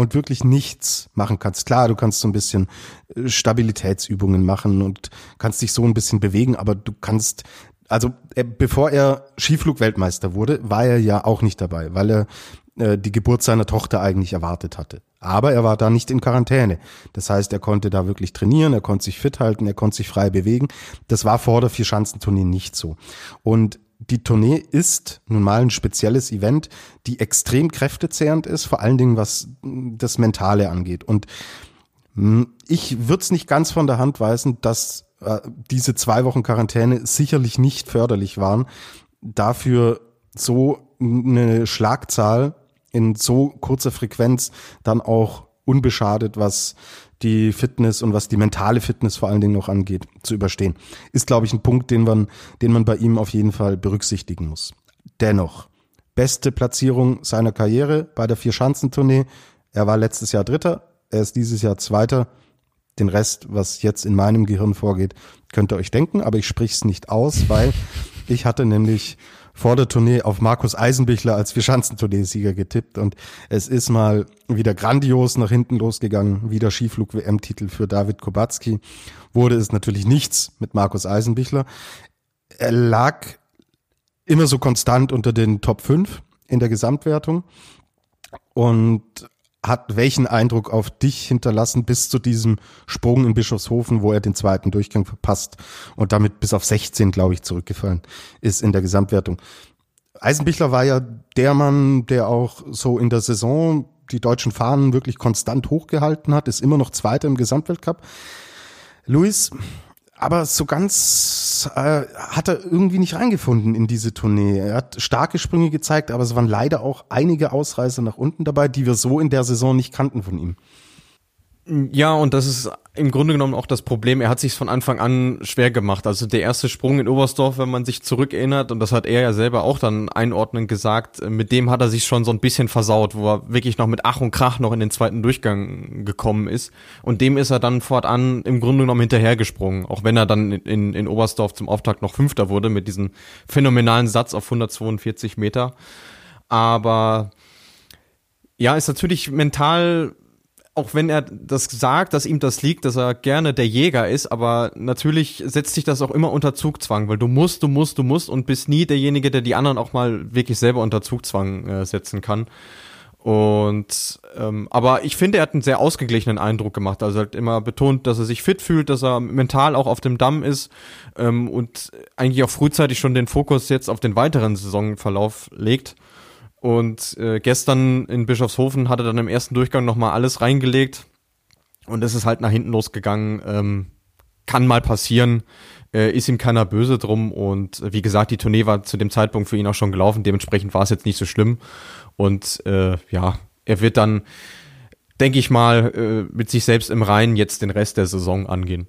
und wirklich nichts machen kannst. Klar, du kannst so ein bisschen äh, Stabilitätsübungen machen und kannst dich so ein bisschen bewegen, aber du kannst also äh, bevor er Skiflugweltmeister wurde, war er ja auch nicht dabei, weil er äh, die Geburt seiner Tochter eigentlich erwartet hatte. Aber er war da nicht in Quarantäne. Das heißt, er konnte da wirklich trainieren, er konnte sich fit halten, er konnte sich frei bewegen. Das war vor der Vierschanzentournee nicht so. Und die Tournee ist nun mal ein spezielles Event, die extrem kräftezehrend ist, vor allen Dingen was das Mentale angeht. Und hm, ich würde es nicht ganz von der Hand weisen, dass diese zwei Wochen Quarantäne sicherlich nicht förderlich waren, dafür so eine Schlagzahl in so kurzer Frequenz dann auch unbeschadet, was die Fitness und was die mentale Fitness vor allen Dingen noch angeht, zu überstehen. Ist, glaube ich, ein Punkt, den man, den man bei ihm auf jeden Fall berücksichtigen muss. Dennoch, beste Platzierung seiner Karriere bei der Vier-Schanzentournee. Er war letztes Jahr Dritter, er ist dieses Jahr Zweiter. Den Rest, was jetzt in meinem Gehirn vorgeht, könnt ihr euch denken, aber ich sprich's es nicht aus, weil ich hatte nämlich vor der Tournee auf Markus Eisenbichler als Vierschanzentournee-Sieger getippt und es ist mal wieder grandios nach hinten losgegangen, wieder Skiflug-WM-Titel für David Kubacki. Wurde es natürlich nichts mit Markus Eisenbichler. Er lag immer so konstant unter den Top 5 in der Gesamtwertung und hat welchen Eindruck auf dich hinterlassen bis zu diesem Sprung in Bischofshofen, wo er den zweiten Durchgang verpasst und damit bis auf 16, glaube ich, zurückgefallen ist in der Gesamtwertung. Eisenbichler war ja der Mann, der auch so in der Saison die deutschen Fahnen wirklich konstant hochgehalten hat, ist immer noch Zweiter im Gesamtweltcup. Luis, aber so ganz äh, hat er irgendwie nicht reingefunden in diese Tournee. Er hat starke Sprünge gezeigt, aber es waren leider auch einige Ausreißer nach unten dabei, die wir so in der Saison nicht kannten von ihm. Ja, und das ist im Grunde genommen auch das Problem. Er hat sich von Anfang an schwer gemacht. Also der erste Sprung in Oberstdorf, wenn man sich zurückerinnert, und das hat er ja selber auch dann einordnend gesagt, mit dem hat er sich schon so ein bisschen versaut, wo er wirklich noch mit Ach und Krach noch in den zweiten Durchgang gekommen ist. Und dem ist er dann fortan im Grunde genommen hinterhergesprungen, auch wenn er dann in, in Oberstdorf zum Auftakt noch Fünfter wurde mit diesem phänomenalen Satz auf 142 Meter. Aber ja, ist natürlich mental auch wenn er das sagt, dass ihm das liegt, dass er gerne der Jäger ist, aber natürlich setzt sich das auch immer unter Zugzwang, weil du musst, du musst, du musst und bist nie derjenige, der die anderen auch mal wirklich selber unter Zugzwang äh, setzen kann. Und ähm, aber ich finde, er hat einen sehr ausgeglichenen Eindruck gemacht. Also er hat immer betont, dass er sich fit fühlt, dass er mental auch auf dem Damm ist ähm, und eigentlich auch frühzeitig schon den Fokus jetzt auf den weiteren Saisonverlauf legt. Und äh, gestern in Bischofshofen hat er dann im ersten Durchgang nochmal alles reingelegt. Und es ist halt nach hinten losgegangen. Ähm, kann mal passieren. Äh, ist ihm keiner böse drum. Und äh, wie gesagt, die Tournee war zu dem Zeitpunkt für ihn auch schon gelaufen. Dementsprechend war es jetzt nicht so schlimm. Und äh, ja, er wird dann, denke ich mal, äh, mit sich selbst im Reinen jetzt den Rest der Saison angehen.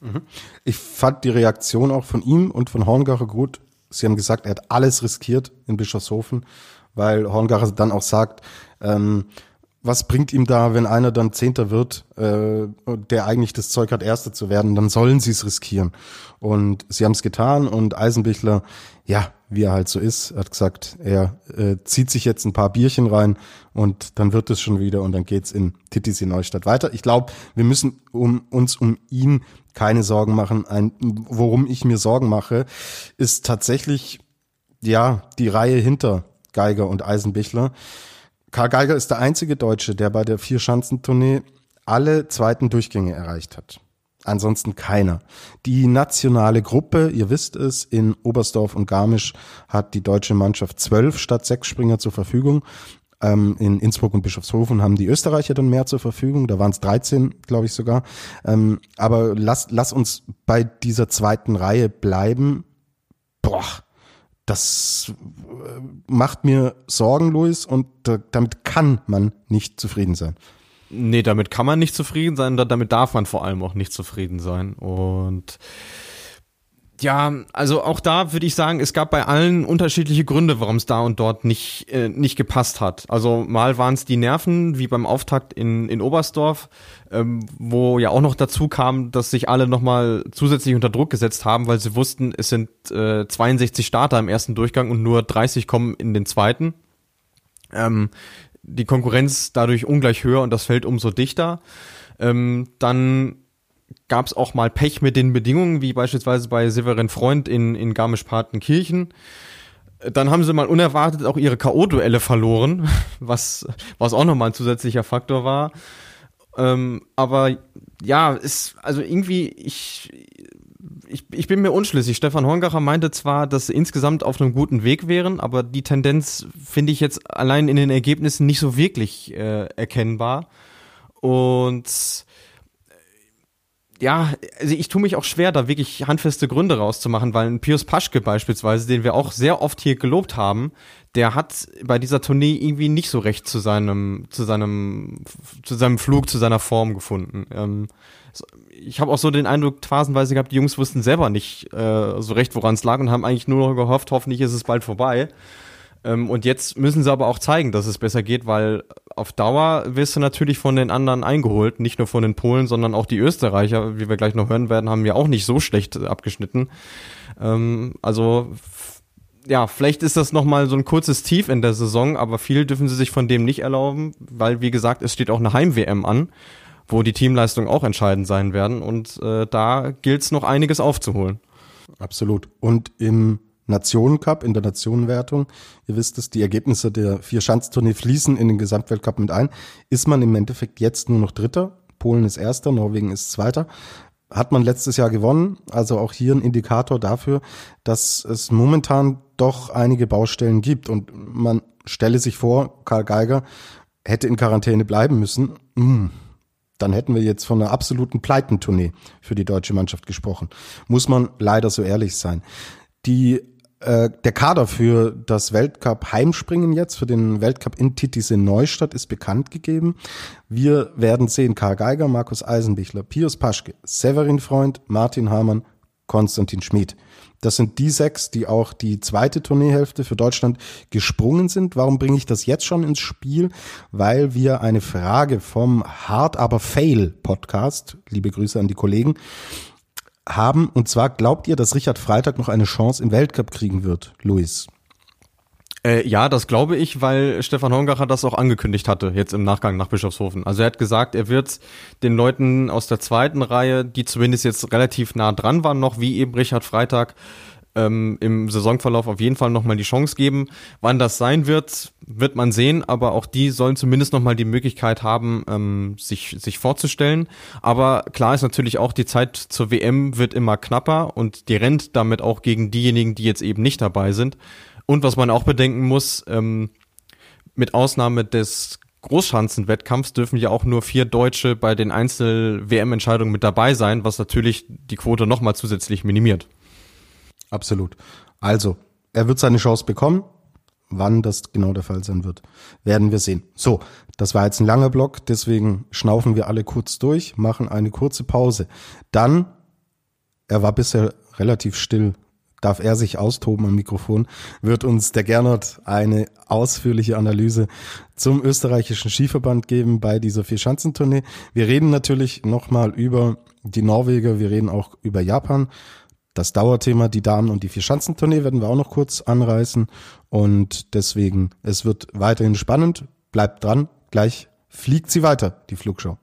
Mhm. Ich fand die Reaktion auch von ihm und von Horngacher gut. Sie haben gesagt, er hat alles riskiert in Bischofshofen weil Horngacher dann auch sagt, ähm, was bringt ihm da, wenn einer dann Zehnter wird, äh, der eigentlich das Zeug hat, Erster zu werden, dann sollen sie es riskieren. Und sie haben es getan und Eisenbichler, ja, wie er halt so ist, hat gesagt, er äh, zieht sich jetzt ein paar Bierchen rein und dann wird es schon wieder und dann geht's in Titisee Neustadt weiter. Ich glaube, wir müssen um, uns um ihn keine Sorgen machen. Ein, worum ich mir Sorgen mache, ist tatsächlich ja die Reihe hinter Geiger und Eisenbichler. Karl Geiger ist der einzige Deutsche, der bei der Vierschanzentournee alle zweiten Durchgänge erreicht hat. Ansonsten keiner. Die nationale Gruppe, ihr wisst es, in Oberstdorf und Garmisch hat die deutsche Mannschaft zwölf statt sechs Springer zur Verfügung. Ähm, in Innsbruck und Bischofshofen haben die Österreicher dann mehr zur Verfügung. Da waren es 13, glaube ich sogar. Ähm, aber lass, lass uns bei dieser zweiten Reihe bleiben. Boah, das äh, macht mir Sorgen, Luis, und damit kann man nicht zufrieden sein. Nee, damit kann man nicht zufrieden sein, damit darf man vor allem auch nicht zufrieden sein. Und ja, also auch da würde ich sagen, es gab bei allen unterschiedliche Gründe, warum es da und dort nicht, äh, nicht gepasst hat. Also mal waren es die Nerven, wie beim Auftakt in, in Oberstdorf, ähm, wo ja auch noch dazu kam, dass sich alle nochmal zusätzlich unter Druck gesetzt haben, weil sie wussten, es sind äh, 62 Starter im ersten Durchgang und nur 30 kommen in den zweiten. ähm, die Konkurrenz dadurch ungleich höher und das Feld umso dichter. Ähm, dann gab es auch mal Pech mit den Bedingungen, wie beispielsweise bei Severin Freund in, in Garmisch-Partenkirchen. Dann haben sie mal unerwartet auch ihre K.O.-Duelle verloren, was, was auch nochmal ein zusätzlicher Faktor war. Ähm, aber ja, ist, also irgendwie, ich, ich, ich bin mir unschlüssig. Stefan Horngacher meinte zwar, dass sie insgesamt auf einem guten Weg wären, aber die Tendenz finde ich jetzt allein in den Ergebnissen nicht so wirklich äh, erkennbar. Und ja, also ich tue mich auch schwer, da wirklich handfeste Gründe rauszumachen, weil ein Pius Paschke beispielsweise, den wir auch sehr oft hier gelobt haben, der hat bei dieser Tournee irgendwie nicht so recht zu seinem, zu seinem, zu seinem Flug, zu seiner Form gefunden. Ähm, ich habe auch so den Eindruck, phasenweise gehabt, die Jungs wussten selber nicht äh, so recht, woran es lag und haben eigentlich nur noch gehofft, hoffentlich ist es bald vorbei. Ähm, und jetzt müssen sie aber auch zeigen, dass es besser geht, weil auf Dauer wirst du natürlich von den anderen eingeholt, nicht nur von den Polen, sondern auch die Österreicher, wie wir gleich noch hören werden, haben ja auch nicht so schlecht abgeschnitten. Ähm, also ja, vielleicht ist das nochmal so ein kurzes Tief in der Saison, aber viel dürfen sie sich von dem nicht erlauben, weil, wie gesagt, es steht auch eine Heim-WM an, wo die Teamleistung auch entscheidend sein werden und äh, da gilt es noch einiges aufzuholen. Absolut. Und im Nationencup, in der Nationenwertung. Ihr wisst es, die Ergebnisse der vier Schanztournee fließen in den Gesamtweltcup mit ein. Ist man im Endeffekt jetzt nur noch Dritter. Polen ist Erster, Norwegen ist Zweiter. Hat man letztes Jahr gewonnen. Also auch hier ein Indikator dafür, dass es momentan doch einige Baustellen gibt. Und man stelle sich vor, Karl Geiger hätte in Quarantäne bleiben müssen. Hm dann hätten wir jetzt von einer absoluten Pleitentournee für die deutsche Mannschaft gesprochen. Muss man leider so ehrlich sein. Die äh, der Kader für das Weltcup Heimspringen jetzt, für den Weltcup in Titis in Neustadt ist bekannt gegeben. Wir werden sehen Karl Geiger, Markus Eisenbichler, Pius Paschke, Severin Freund, Martin Hamann, Konstantin Schmid. Das sind die sechs, die auch die zweite Tourneehälfte für Deutschland gesprungen sind. Warum bringe ich das jetzt schon ins Spiel? Weil wir eine Frage vom Hard aber Fail Podcast, liebe Grüße an die Kollegen, haben. Und zwar glaubt ihr, dass Richard Freitag noch eine Chance im Weltcup kriegen wird, Luis? Äh, ja, das glaube ich, weil Stefan Hongacher das auch angekündigt hatte, jetzt im Nachgang nach Bischofshofen. Also er hat gesagt, er wird den Leuten aus der zweiten Reihe, die zumindest jetzt relativ nah dran waren, noch wie eben Richard Freitag, ähm, im Saisonverlauf auf jeden Fall nochmal die Chance geben. Wann das sein wird, wird man sehen, aber auch die sollen zumindest nochmal die Möglichkeit haben, ähm, sich, sich vorzustellen. Aber klar ist natürlich auch, die Zeit zur WM wird immer knapper und die rennt damit auch gegen diejenigen, die jetzt eben nicht dabei sind. Und was man auch bedenken muss, ähm, mit Ausnahme des Großschanzenwettkampfs dürfen ja auch nur vier Deutsche bei den Einzel-WM-Entscheidungen mit dabei sein, was natürlich die Quote nochmal zusätzlich minimiert. Absolut. Also, er wird seine Chance bekommen. Wann das genau der Fall sein wird, werden wir sehen. So, das war jetzt ein langer Block, deswegen schnaufen wir alle kurz durch, machen eine kurze Pause. Dann, er war bisher relativ still, darf er sich austoben am Mikrofon, wird uns der Gernot eine ausführliche Analyse zum österreichischen Skiverband geben bei dieser Vierschanzentournee. Wir reden natürlich nochmal über die Norweger, wir reden auch über Japan. Das Dauerthema, die Damen- und die Vierschanzentournee werden wir auch noch kurz anreißen. Und deswegen, es wird weiterhin spannend. Bleibt dran. Gleich fliegt sie weiter, die Flugshow.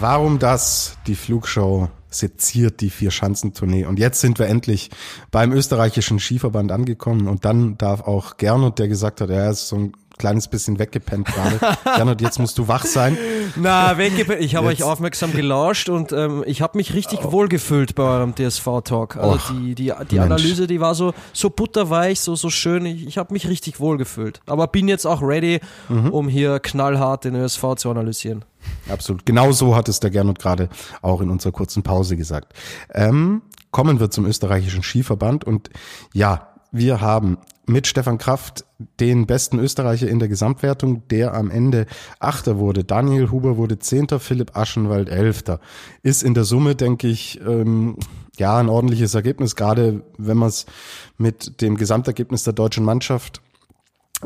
Warum das? Die Flugshow seziert die Vier-Schanzentournee. Und jetzt sind wir endlich beim österreichischen Skiverband angekommen. Und dann darf auch Gernot, der gesagt hat, er ist so ein kleines bisschen weggepennt gerade. Gernot, jetzt musst du wach sein. Na, weggepennt. Ich habe euch aufmerksam gelauscht und ähm, ich habe mich richtig oh. wohlgefühlt bei eurem DSV-Talk. Also Och, die, die, die Analyse, die war so, so butterweich, so, so schön. Ich, ich habe mich richtig wohlgefühlt. Aber bin jetzt auch ready, mhm. um hier knallhart den ÖSV zu analysieren. Absolut. Genau so hat es der Gernot gerade auch in unserer kurzen Pause gesagt. Ähm, kommen wir zum österreichischen Skiverband und ja, wir haben mit Stefan Kraft den besten Österreicher in der Gesamtwertung, der am Ende Achter wurde. Daniel Huber wurde Zehnter, Philipp Aschenwald Elfter. Ist in der Summe, denke ich, ähm, ja, ein ordentliches Ergebnis, gerade wenn man es mit dem Gesamtergebnis der deutschen Mannschaft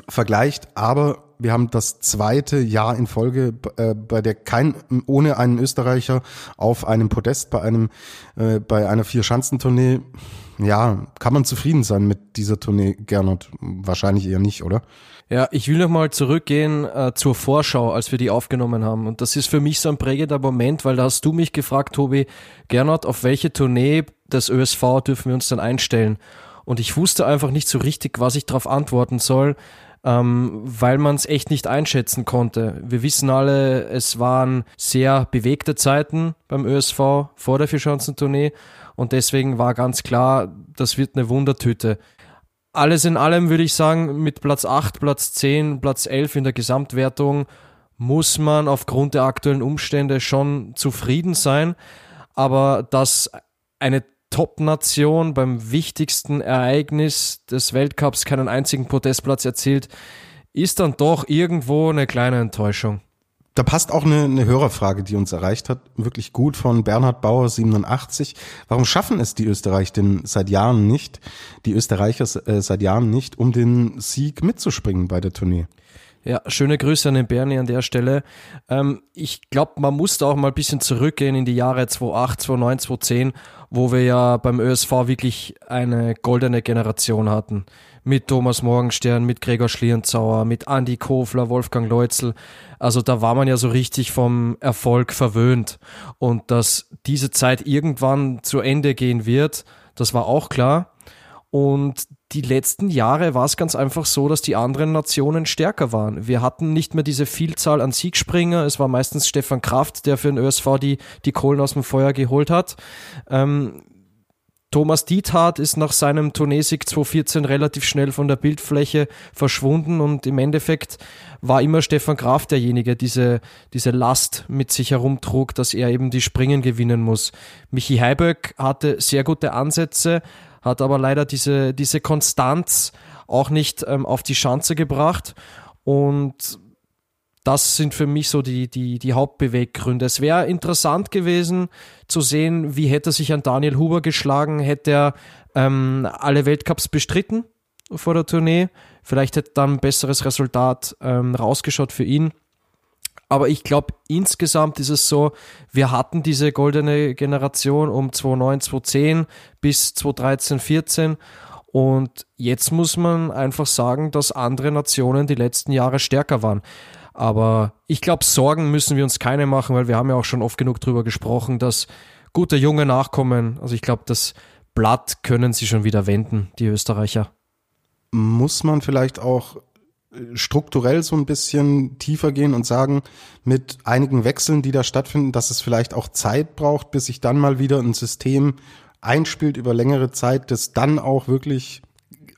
vergleicht. Aber wir haben das zweite Jahr in Folge, äh, bei der kein ohne einen Österreicher auf einem Podest bei einem äh, bei einer Vier-Schanzentournee. Ja, kann man zufrieden sein mit dieser Tournee, Gernot? Wahrscheinlich eher nicht, oder? Ja, ich will nochmal zurückgehen äh, zur Vorschau, als wir die aufgenommen haben. Und das ist für mich so ein prägender Moment, weil da hast du mich gefragt, Tobi, Gernot, auf welche Tournee des ÖSV dürfen wir uns dann einstellen? Und ich wusste einfach nicht so richtig, was ich darauf antworten soll, ähm, weil man es echt nicht einschätzen konnte. Wir wissen alle, es waren sehr bewegte Zeiten beim ÖSV vor der Vierschanzentournee und deswegen war ganz klar, das wird eine Wundertüte. Alles in allem würde ich sagen, mit Platz 8, Platz 10, Platz 11 in der Gesamtwertung muss man aufgrund der aktuellen Umstände schon zufrieden sein. Aber dass eine Top-Nation beim wichtigsten Ereignis des Weltcups keinen einzigen Podestplatz erzielt, ist dann doch irgendwo eine kleine Enttäuschung. Da passt auch eine, eine Hörerfrage, die uns erreicht hat, wirklich gut von Bernhard Bauer 87. Warum schaffen es die Österreich denn seit Jahren nicht, die Österreicher äh, seit Jahren nicht, um den Sieg mitzuspringen bei der Tournee? Ja, schöne Grüße an den Bernie an der Stelle. Ähm, ich glaube, man muss da auch mal ein bisschen zurückgehen in die Jahre 2008, 2009, 2010, wo wir ja beim ÖSV wirklich eine goldene Generation hatten. Mit Thomas Morgenstern, mit Gregor Schlierenzauer, mit Andy Kofler, Wolfgang Leutzel. Also da war man ja so richtig vom Erfolg verwöhnt. Und dass diese Zeit irgendwann zu Ende gehen wird, das war auch klar. Und die letzten Jahre war es ganz einfach so, dass die anderen Nationen stärker waren. Wir hatten nicht mehr diese Vielzahl an Siegspringer. Es war meistens Stefan Kraft, der für den ÖSV die, die Kohlen aus dem Feuer geholt hat. Ähm, Thomas Diethardt ist nach seinem Turnesieg 2014 relativ schnell von der Bildfläche verschwunden und im Endeffekt war immer Stefan Graf derjenige, diese, diese Last mit sich herumtrug, dass er eben die Springen gewinnen muss. Michi Heiböck hatte sehr gute Ansätze, hat aber leider diese, diese Konstanz auch nicht ähm, auf die Schanze gebracht und das sind für mich so die, die, die Hauptbeweggründe. Es wäre interessant gewesen zu sehen, wie hätte sich ein Daniel Huber geschlagen, hätte er ähm, alle Weltcups bestritten vor der Tournee. Vielleicht hätte dann ein besseres Resultat ähm, rausgeschaut für ihn. Aber ich glaube, insgesamt ist es so, wir hatten diese goldene Generation um 2009, 2010 bis 2013, 14 und jetzt muss man einfach sagen, dass andere Nationen die letzten Jahre stärker waren. Aber ich glaube, Sorgen müssen wir uns keine machen, weil wir haben ja auch schon oft genug darüber gesprochen, dass gute junge Nachkommen, also ich glaube, das Blatt können sie schon wieder wenden, die Österreicher. Muss man vielleicht auch strukturell so ein bisschen tiefer gehen und sagen, mit einigen Wechseln, die da stattfinden, dass es vielleicht auch Zeit braucht, bis sich dann mal wieder ein System einspielt über längere Zeit, das dann auch wirklich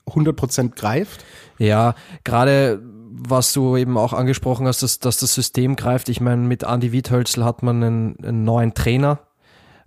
100 Prozent greift? Ja, gerade was du eben auch angesprochen hast, dass, dass das System greift. Ich meine, mit Andy Wiethölzl hat man einen, einen neuen Trainer,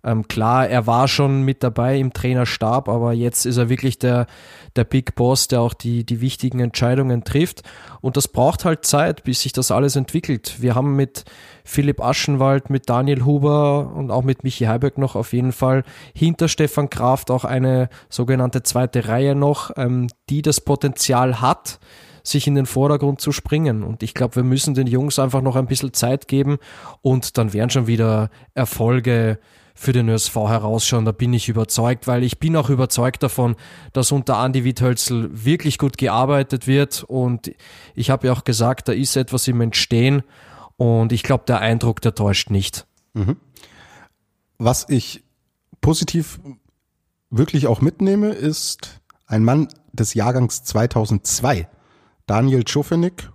ähm, klar, er war schon mit dabei im Trainerstab, aber jetzt ist er wirklich der, der Big Boss, der auch die, die wichtigen Entscheidungen trifft. Und das braucht halt Zeit, bis sich das alles entwickelt. Wir haben mit Philipp Aschenwald, mit Daniel Huber und auch mit Michi Heiberg noch auf jeden Fall hinter Stefan Kraft auch eine sogenannte zweite Reihe noch, ähm, die das Potenzial hat, sich in den Vordergrund zu springen. Und ich glaube, wir müssen den Jungs einfach noch ein bisschen Zeit geben und dann werden schon wieder Erfolge für den ÖSV herausschauen. Da bin ich überzeugt, weil ich bin auch überzeugt davon, dass unter Andi Witthölzl wirklich gut gearbeitet wird. Und ich habe ja auch gesagt, da ist etwas im Entstehen. Und ich glaube, der Eindruck, der täuscht nicht. Mhm. Was ich positiv wirklich auch mitnehme, ist ein Mann des Jahrgangs 2002, Daniel Czofenik.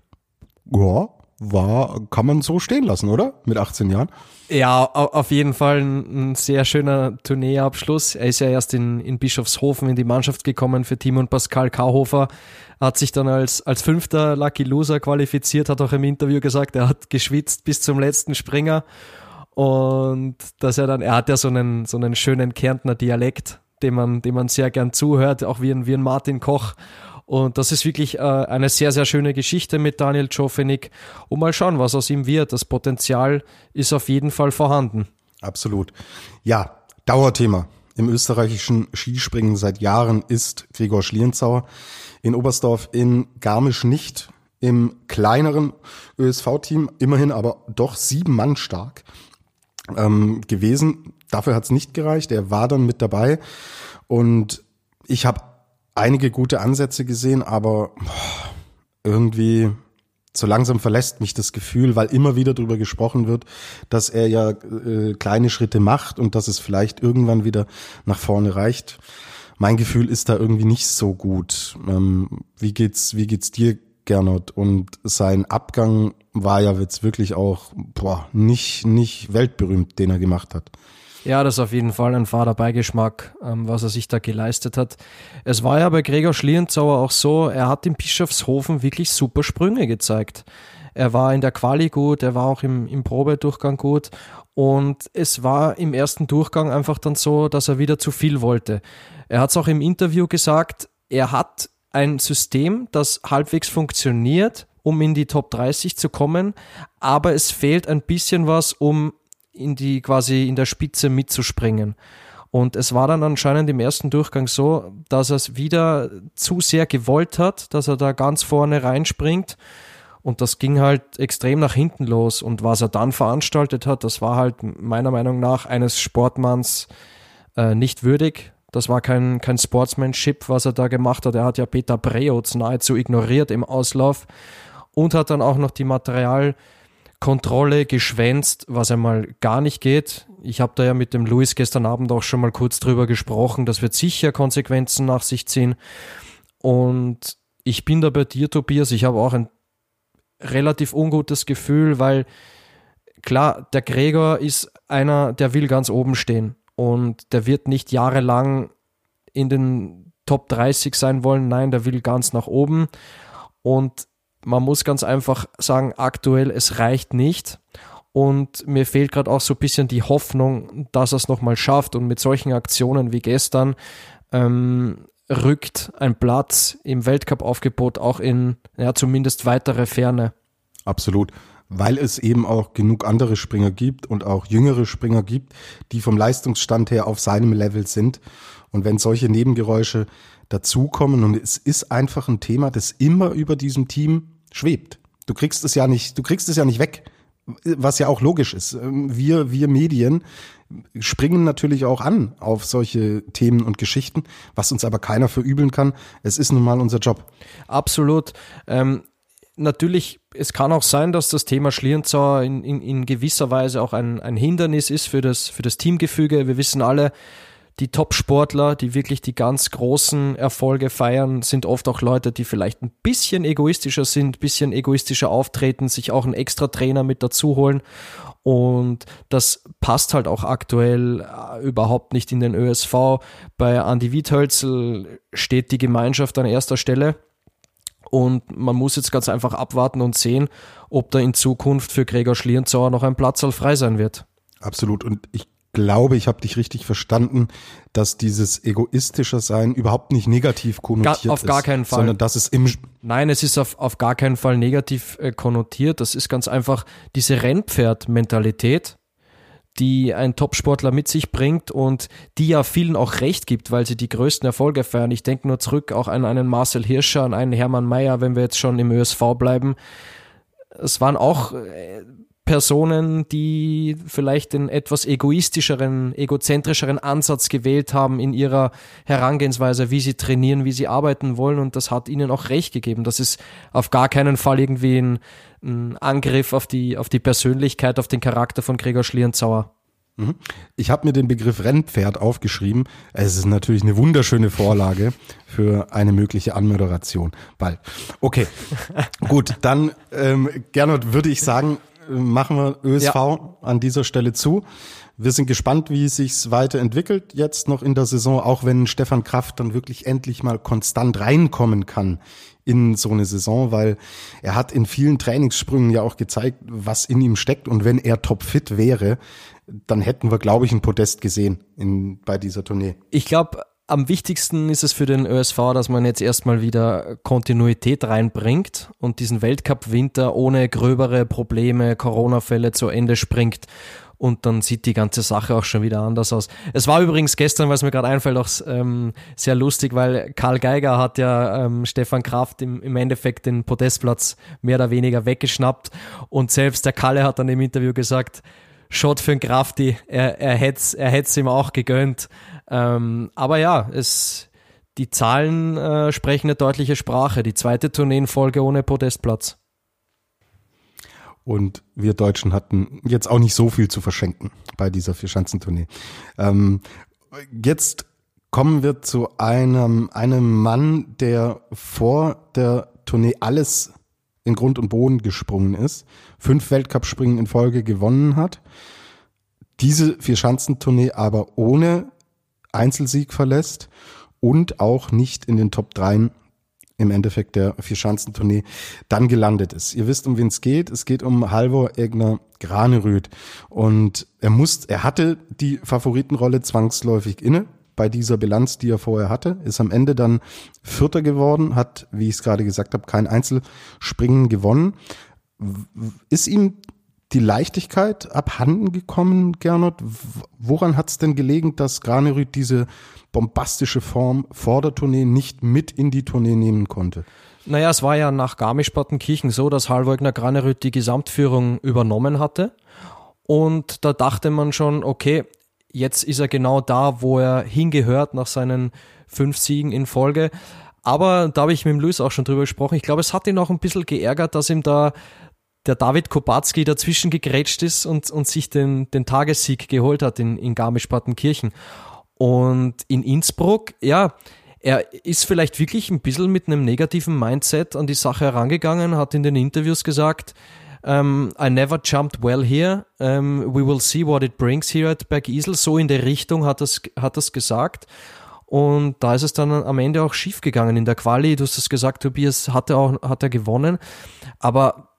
Ja, war, kann man so stehen lassen, oder? Mit 18 Jahren. Ja, auf jeden Fall ein, sehr schöner Tourneeabschluss. Er ist ja erst in, in Bischofshofen in die Mannschaft gekommen für Team und Pascal Kauhofer. Hat sich dann als, als fünfter Lucky Loser qualifiziert, hat auch im Interview gesagt, er hat geschwitzt bis zum letzten Springer. Und dass er dann, er hat ja so einen, so einen schönen Kärntner Dialekt, dem man, dem man sehr gern zuhört, auch wie ein, wie ein Martin Koch. Und das ist wirklich äh, eine sehr, sehr schöne Geschichte mit Daniel Czofenik. Und mal schauen, was aus ihm wird. Das Potenzial ist auf jeden Fall vorhanden. Absolut. Ja, Dauerthema im österreichischen Skispringen seit Jahren ist Gregor Schlierenzauer. In Oberstdorf in Garmisch nicht im kleineren ÖSV-Team, immerhin aber doch sieben Mann stark ähm, gewesen. Dafür hat es nicht gereicht. Er war dann mit dabei und ich habe einige gute Ansätze gesehen, aber irgendwie so langsam verlässt mich das Gefühl, weil immer wieder darüber gesprochen wird, dass er ja äh, kleine Schritte macht und dass es vielleicht irgendwann wieder nach vorne reicht. Mein Gefühl ist da irgendwie nicht so gut. Ähm, wie geht's, wie geht's dir, Gernot? Und sein Abgang war ja jetzt wirklich auch boah, nicht, nicht weltberühmt, den er gemacht hat. Ja, das ist auf jeden Fall ein fader Beigeschmack, ähm, was er sich da geleistet hat. Es war ja bei Gregor Schlierenzauer auch so, er hat in Bischofshofen wirklich super Sprünge gezeigt. Er war in der Quali gut, er war auch im, im Probedurchgang gut und es war im ersten Durchgang einfach dann so, dass er wieder zu viel wollte. Er hat es auch im Interview gesagt, er hat ein System, das halbwegs funktioniert, um in die Top 30 zu kommen, aber es fehlt ein bisschen was, um in die quasi in der Spitze mitzuspringen. Und es war dann anscheinend im ersten Durchgang so, dass er es wieder zu sehr gewollt hat, dass er da ganz vorne reinspringt. Und das ging halt extrem nach hinten los. Und was er dann veranstaltet hat, das war halt meiner Meinung nach eines Sportmanns äh, nicht würdig. Das war kein, kein Sportsmanship, was er da gemacht hat. Er hat ja Peter Breoz nahezu ignoriert im Auslauf und hat dann auch noch die Material- Kontrolle geschwänzt, was einmal gar nicht geht. Ich habe da ja mit dem Luis gestern Abend auch schon mal kurz drüber gesprochen. Das wird sicher Konsequenzen nach sich ziehen. Und ich bin da bei dir, Tobias. Ich habe auch ein relativ ungutes Gefühl, weil klar, der Gregor ist einer, der will ganz oben stehen. Und der wird nicht jahrelang in den Top 30 sein wollen. Nein, der will ganz nach oben. Und man muss ganz einfach sagen, aktuell es reicht nicht. Und mir fehlt gerade auch so ein bisschen die Hoffnung, dass er es nochmal schafft. Und mit solchen Aktionen wie gestern ähm, rückt ein Platz im Weltcup-Aufgebot auch in ja, zumindest weitere Ferne. Absolut. Weil es eben auch genug andere Springer gibt und auch jüngere Springer gibt, die vom Leistungsstand her auf seinem Level sind. Und wenn solche Nebengeräusche dazukommen und es ist einfach ein Thema, das immer über diesem Team schwebt. Du kriegst es ja nicht, du kriegst es ja nicht weg, was ja auch logisch ist. Ähm, wir, wir Medien springen natürlich auch an auf solche Themen und Geschichten, was uns aber keiner verübeln kann. Es ist nun mal unser Job. Absolut. Ähm, natürlich, es kann auch sein, dass das Thema Schlierenzauer in, in, in gewisser Weise auch ein, ein Hindernis ist für das, für das Teamgefüge. Wir wissen alle, die Top-Sportler, die wirklich die ganz großen Erfolge feiern, sind oft auch Leute, die vielleicht ein bisschen egoistischer sind, ein bisschen egoistischer auftreten, sich auch einen extra Trainer mit dazu holen. Und das passt halt auch aktuell äh, überhaupt nicht in den ÖSV. Bei Andy Wiethölzel steht die Gemeinschaft an erster Stelle. Und man muss jetzt ganz einfach abwarten und sehen, ob da in Zukunft für Gregor Schlierenzauer noch ein Platz frei sein wird. Absolut. Und ich glaube, ich habe dich richtig verstanden, dass dieses egoistische Sein überhaupt nicht negativ konnotiert gar, auf ist. gar keinen Fall. Sondern dass es im Nein, es ist auf, auf gar keinen Fall negativ äh, konnotiert. Das ist ganz einfach diese Rennpferd-Mentalität, die ein Topsportler mit sich bringt und die ja vielen auch recht gibt, weil sie die größten Erfolge feiern. Ich denke nur zurück auch an einen Marcel Hirscher, an einen Hermann Mayer, wenn wir jetzt schon im ÖSV bleiben. Es waren auch äh, Personen, die vielleicht den etwas egoistischeren, egozentrischeren Ansatz gewählt haben in ihrer Herangehensweise, wie sie trainieren, wie sie arbeiten wollen und das hat ihnen auch recht gegeben. Das ist auf gar keinen Fall irgendwie ein, ein Angriff auf die, auf die Persönlichkeit, auf den Charakter von Gregor Schlierenzauer. Mhm. Ich habe mir den Begriff Rennpferd aufgeschrieben. Es ist natürlich eine wunderschöne Vorlage für eine mögliche Anmoderation. Bald. Okay, gut, dann ähm, Gernot würde ich sagen, machen wir ÖSV ja. an dieser Stelle zu. Wir sind gespannt, wie es sich weiterentwickelt jetzt noch in der Saison, auch wenn Stefan Kraft dann wirklich endlich mal konstant reinkommen kann in so eine Saison, weil er hat in vielen Trainingssprüngen ja auch gezeigt, was in ihm steckt und wenn er topfit wäre, dann hätten wir, glaube ich, ein Podest gesehen in, bei dieser Tournee. Ich glaube, am wichtigsten ist es für den ÖSV, dass man jetzt erstmal wieder Kontinuität reinbringt und diesen Weltcup-Winter ohne gröbere Probleme, Corona-Fälle zu Ende springt. und dann sieht die ganze Sache auch schon wieder anders aus. Es war übrigens gestern, was mir gerade einfällt, auch ähm, sehr lustig, weil Karl Geiger hat ja ähm, Stefan Kraft im, im Endeffekt den Podestplatz mehr oder weniger weggeschnappt und selbst der Kalle hat dann im Interview gesagt, Shot für den Krafti, er, er hätte es ihm auch gegönnt. Ähm, aber ja, es, die Zahlen äh, sprechen eine deutliche Sprache. Die zweite Tournee in Folge ohne Podestplatz. Und wir Deutschen hatten jetzt auch nicht so viel zu verschenken bei dieser Vierschanzentournee. Ähm, jetzt kommen wir zu einem, einem Mann, der vor der Tournee alles in Grund und Boden gesprungen ist, fünf Weltcup-Springen in Folge gewonnen hat, diese Vierschanzentournee aber ohne Einzelsieg verlässt und auch nicht in den Top 3 im Endeffekt der Vierschanzentournee dann gelandet ist. Ihr wisst, um wen es geht. Es geht um Halvor Egner Granerüth. Und er muss, er hatte die Favoritenrolle zwangsläufig inne bei dieser Bilanz, die er vorher hatte, ist am Ende dann Vierter geworden, hat, wie ich es gerade gesagt habe, kein Einzelspringen gewonnen. Ist ihm die Leichtigkeit abhanden gekommen, Gernot? Woran hat es denn gelegen, dass Granerüth diese bombastische Form vor der Tournee nicht mit in die Tournee nehmen konnte? Naja, es war ja nach Garmisch-Partenkirchen so, dass Halvogner Granerüth die Gesamtführung übernommen hatte. Und da dachte man schon, okay, jetzt ist er genau da, wo er hingehört nach seinen fünf Siegen in Folge. Aber da habe ich mit dem Luis auch schon drüber gesprochen. Ich glaube, es hat ihn auch ein bisschen geärgert, dass ihm da der David Kopatzki dazwischen gegrätscht ist und, und sich den, den Tagessieg geholt hat in, in Garmisch-Partenkirchen. Und in Innsbruck, ja, er ist vielleicht wirklich ein bisschen mit einem negativen Mindset an die Sache herangegangen, hat in den Interviews gesagt, um, ähm, I never jumped well here. Um, we will see what it brings here at Bergisel. So in der Richtung hat das, hat das gesagt. Und da ist es dann am Ende auch schief gegangen in der Quali. Du hast es gesagt, Tobias hatte auch, hat er gewonnen. Aber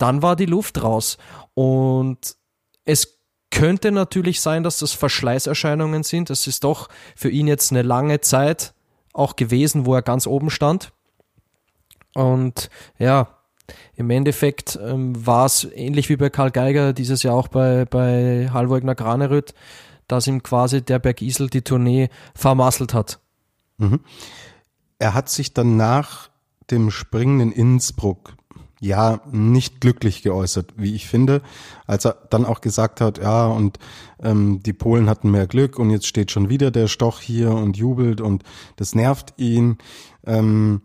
dann war die Luft raus. Und es könnte natürlich sein, dass das Verschleißerscheinungen sind. Es ist doch für ihn jetzt eine lange Zeit auch gewesen, wo er ganz oben stand. Und ja, im Endeffekt ähm, war es ähnlich wie bei Karl Geiger dieses Jahr auch bei, bei Halvogner Graneröd, dass ihm quasi der Bergisel die Tournee vermasselt hat. Mhm. Er hat sich dann nach dem Springen in Innsbruck ja nicht glücklich geäußert, wie ich finde, als er dann auch gesagt hat, ja, und ähm, die Polen hatten mehr Glück und jetzt steht schon wieder der Stoch hier und jubelt und das nervt ihn. Ähm,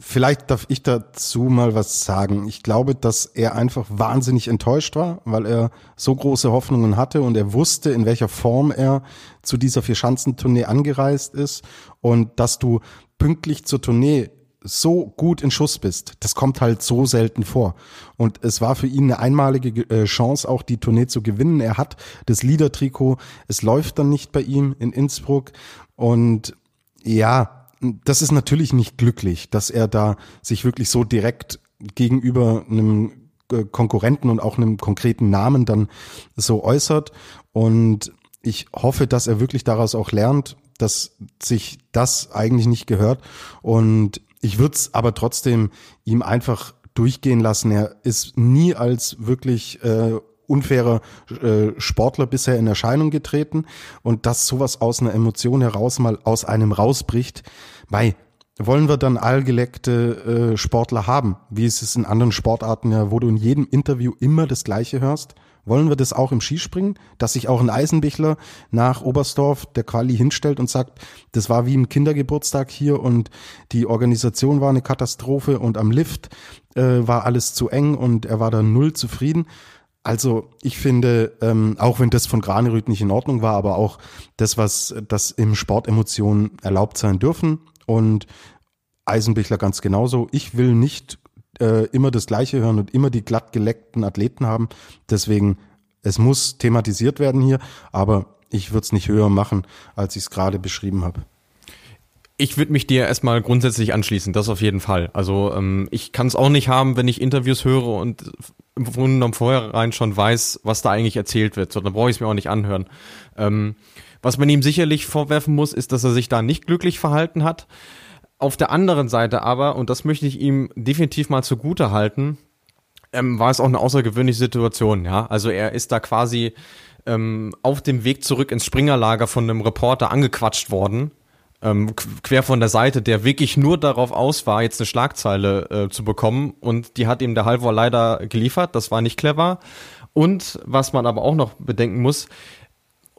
vielleicht darf ich dazu mal was sagen. Ich glaube, dass er einfach wahnsinnig enttäuscht war, weil er so große Hoffnungen hatte und er wusste, in welcher Form er zu dieser Vierschanzentournee angereist ist und dass du pünktlich zur Tournee so gut in Schuss bist, das kommt halt so selten vor. Und es war für ihn eine einmalige äh, Chance, auch die Tournee zu gewinnen. Er hat das Liedertrikot, es läuft dann nicht bei ihm in Innsbruck. Und ja, das ist natürlich nicht glücklich, dass er da sich wirklich so direkt gegenüber einem äh, Konkurrenten und auch einem konkreten Namen dann so äußert. Und ich hoffe, dass er wirklich daraus auch lernt, dass sich das eigentlich nicht gehört. Und ich würde es aber trotzdem ihm einfach durchgehen lassen. Er ist nie als wirklich äh, unfairer äh, Sportler bisher in Erscheinung getreten und dass sowas aus einer Emotion heraus mal aus einem rausbricht, mei, wollen wir dann allgeleckte äh, Sportler haben, wie es ist in anderen Sportarten ja, wo du in jedem Interview immer das Gleiche hörst? Wollen wir das auch im Skispringen, dass sich auch ein Eisenbichler nach Oberstdorf der Quali hinstellt und sagt, das war wie ein Kindergeburtstag hier und die Organisation war eine Katastrophe und am Lift äh, war alles zu eng und er war da null zufrieden. Also ich finde, ähm, auch wenn das von Granerüth nicht in Ordnung war, aber auch das, was das im Sport Emotionen erlaubt sein dürfen und Eisenbichler ganz genauso. Ich will nicht äh, immer das Gleiche hören und immer die glatt geleckten Athleten haben. Deswegen, es muss thematisiert werden hier, aber ich würde es nicht höher machen, als ich es gerade beschrieben habe. Ich würde mich dir erstmal grundsätzlich anschließen, das auf jeden Fall. Also ähm, ich kann es auch nicht haben, wenn ich Interviews höre und im Grunde genommen vorher schon weiß, was da eigentlich erzählt wird. So, dann brauche ich es mir auch nicht anhören. Ähm, was man ihm sicherlich vorwerfen muss, ist, dass er sich da nicht glücklich verhalten hat. Auf der anderen Seite aber, und das möchte ich ihm definitiv mal zugute halten, ähm, war es auch eine außergewöhnliche Situation, ja. Also er ist da quasi ähm, auf dem Weg zurück ins Springerlager von einem Reporter angequatscht worden, ähm, quer von der Seite, der wirklich nur darauf aus war, jetzt eine Schlagzeile äh, zu bekommen und die hat ihm der Halvor leider geliefert, das war nicht clever. Und was man aber auch noch bedenken muss,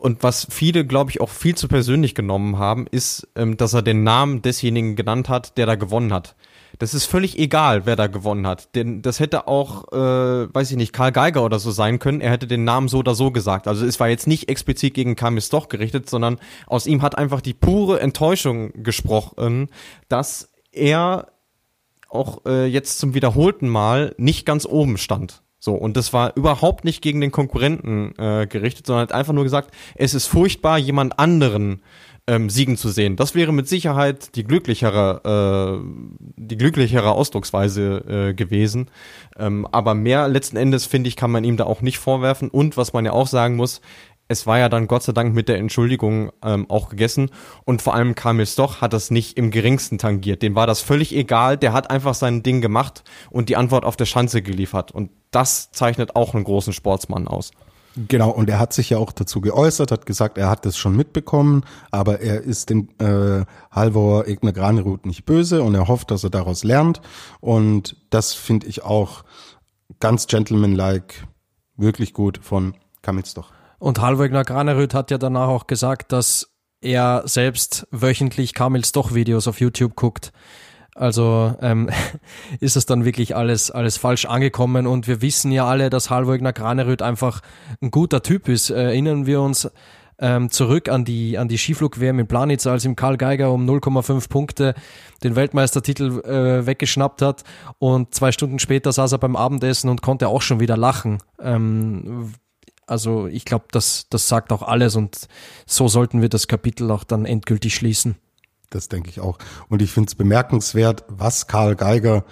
und was viele, glaube ich, auch viel zu persönlich genommen haben, ist, ähm, dass er den Namen desjenigen genannt hat, der da gewonnen hat. Das ist völlig egal, wer da gewonnen hat. Denn das hätte auch, äh, weiß ich nicht, Karl Geiger oder so sein können. Er hätte den Namen so oder so gesagt. Also es war jetzt nicht explizit gegen Kamis Stoch gerichtet, sondern aus ihm hat einfach die pure Enttäuschung gesprochen, dass er auch äh, jetzt zum wiederholten Mal nicht ganz oben stand. So, und das war überhaupt nicht gegen den Konkurrenten äh, gerichtet, sondern hat einfach nur gesagt, es ist furchtbar, jemand anderen ähm, siegen zu sehen. Das wäre mit Sicherheit die glücklichere, äh, die glücklichere Ausdrucksweise äh, gewesen. Ähm, aber mehr letzten Endes, finde ich, kann man ihm da auch nicht vorwerfen. Und was man ja auch sagen muss, es war ja dann Gott sei Dank mit der Entschuldigung ähm, auch gegessen. Und vor allem Kamil Stoch hat das nicht im geringsten tangiert. Dem war das völlig egal. Der hat einfach sein Ding gemacht und die Antwort auf der Schanze geliefert. Und das zeichnet auch einen großen Sportsmann aus. Genau, und er hat sich ja auch dazu geäußert, hat gesagt, er hat das schon mitbekommen, aber er ist dem äh, Halvor Egner Granerud nicht böse und er hofft, dass er daraus lernt. Und das finde ich auch ganz gentlemanlike, wirklich gut von Kamitz doch. Und Halvor Granerüth hat ja danach auch gesagt, dass er selbst wöchentlich Kamils doch Videos auf YouTube guckt. Also ähm, ist es dann wirklich alles, alles falsch angekommen und wir wissen ja alle, dass Halvor Granerüth einfach ein guter Typ ist. Erinnern wir uns ähm, zurück an die, an die Skiflug-WM in Planitz, als ihm Karl Geiger um 0,5 Punkte den Weltmeistertitel äh, weggeschnappt hat und zwei Stunden später saß er beim Abendessen und konnte auch schon wieder lachen. Ähm, also ich glaube, das, das sagt auch alles und so sollten wir das Kapitel auch dann endgültig schließen. Das denke ich auch. Und ich finde es bemerkenswert, was Karl Geiger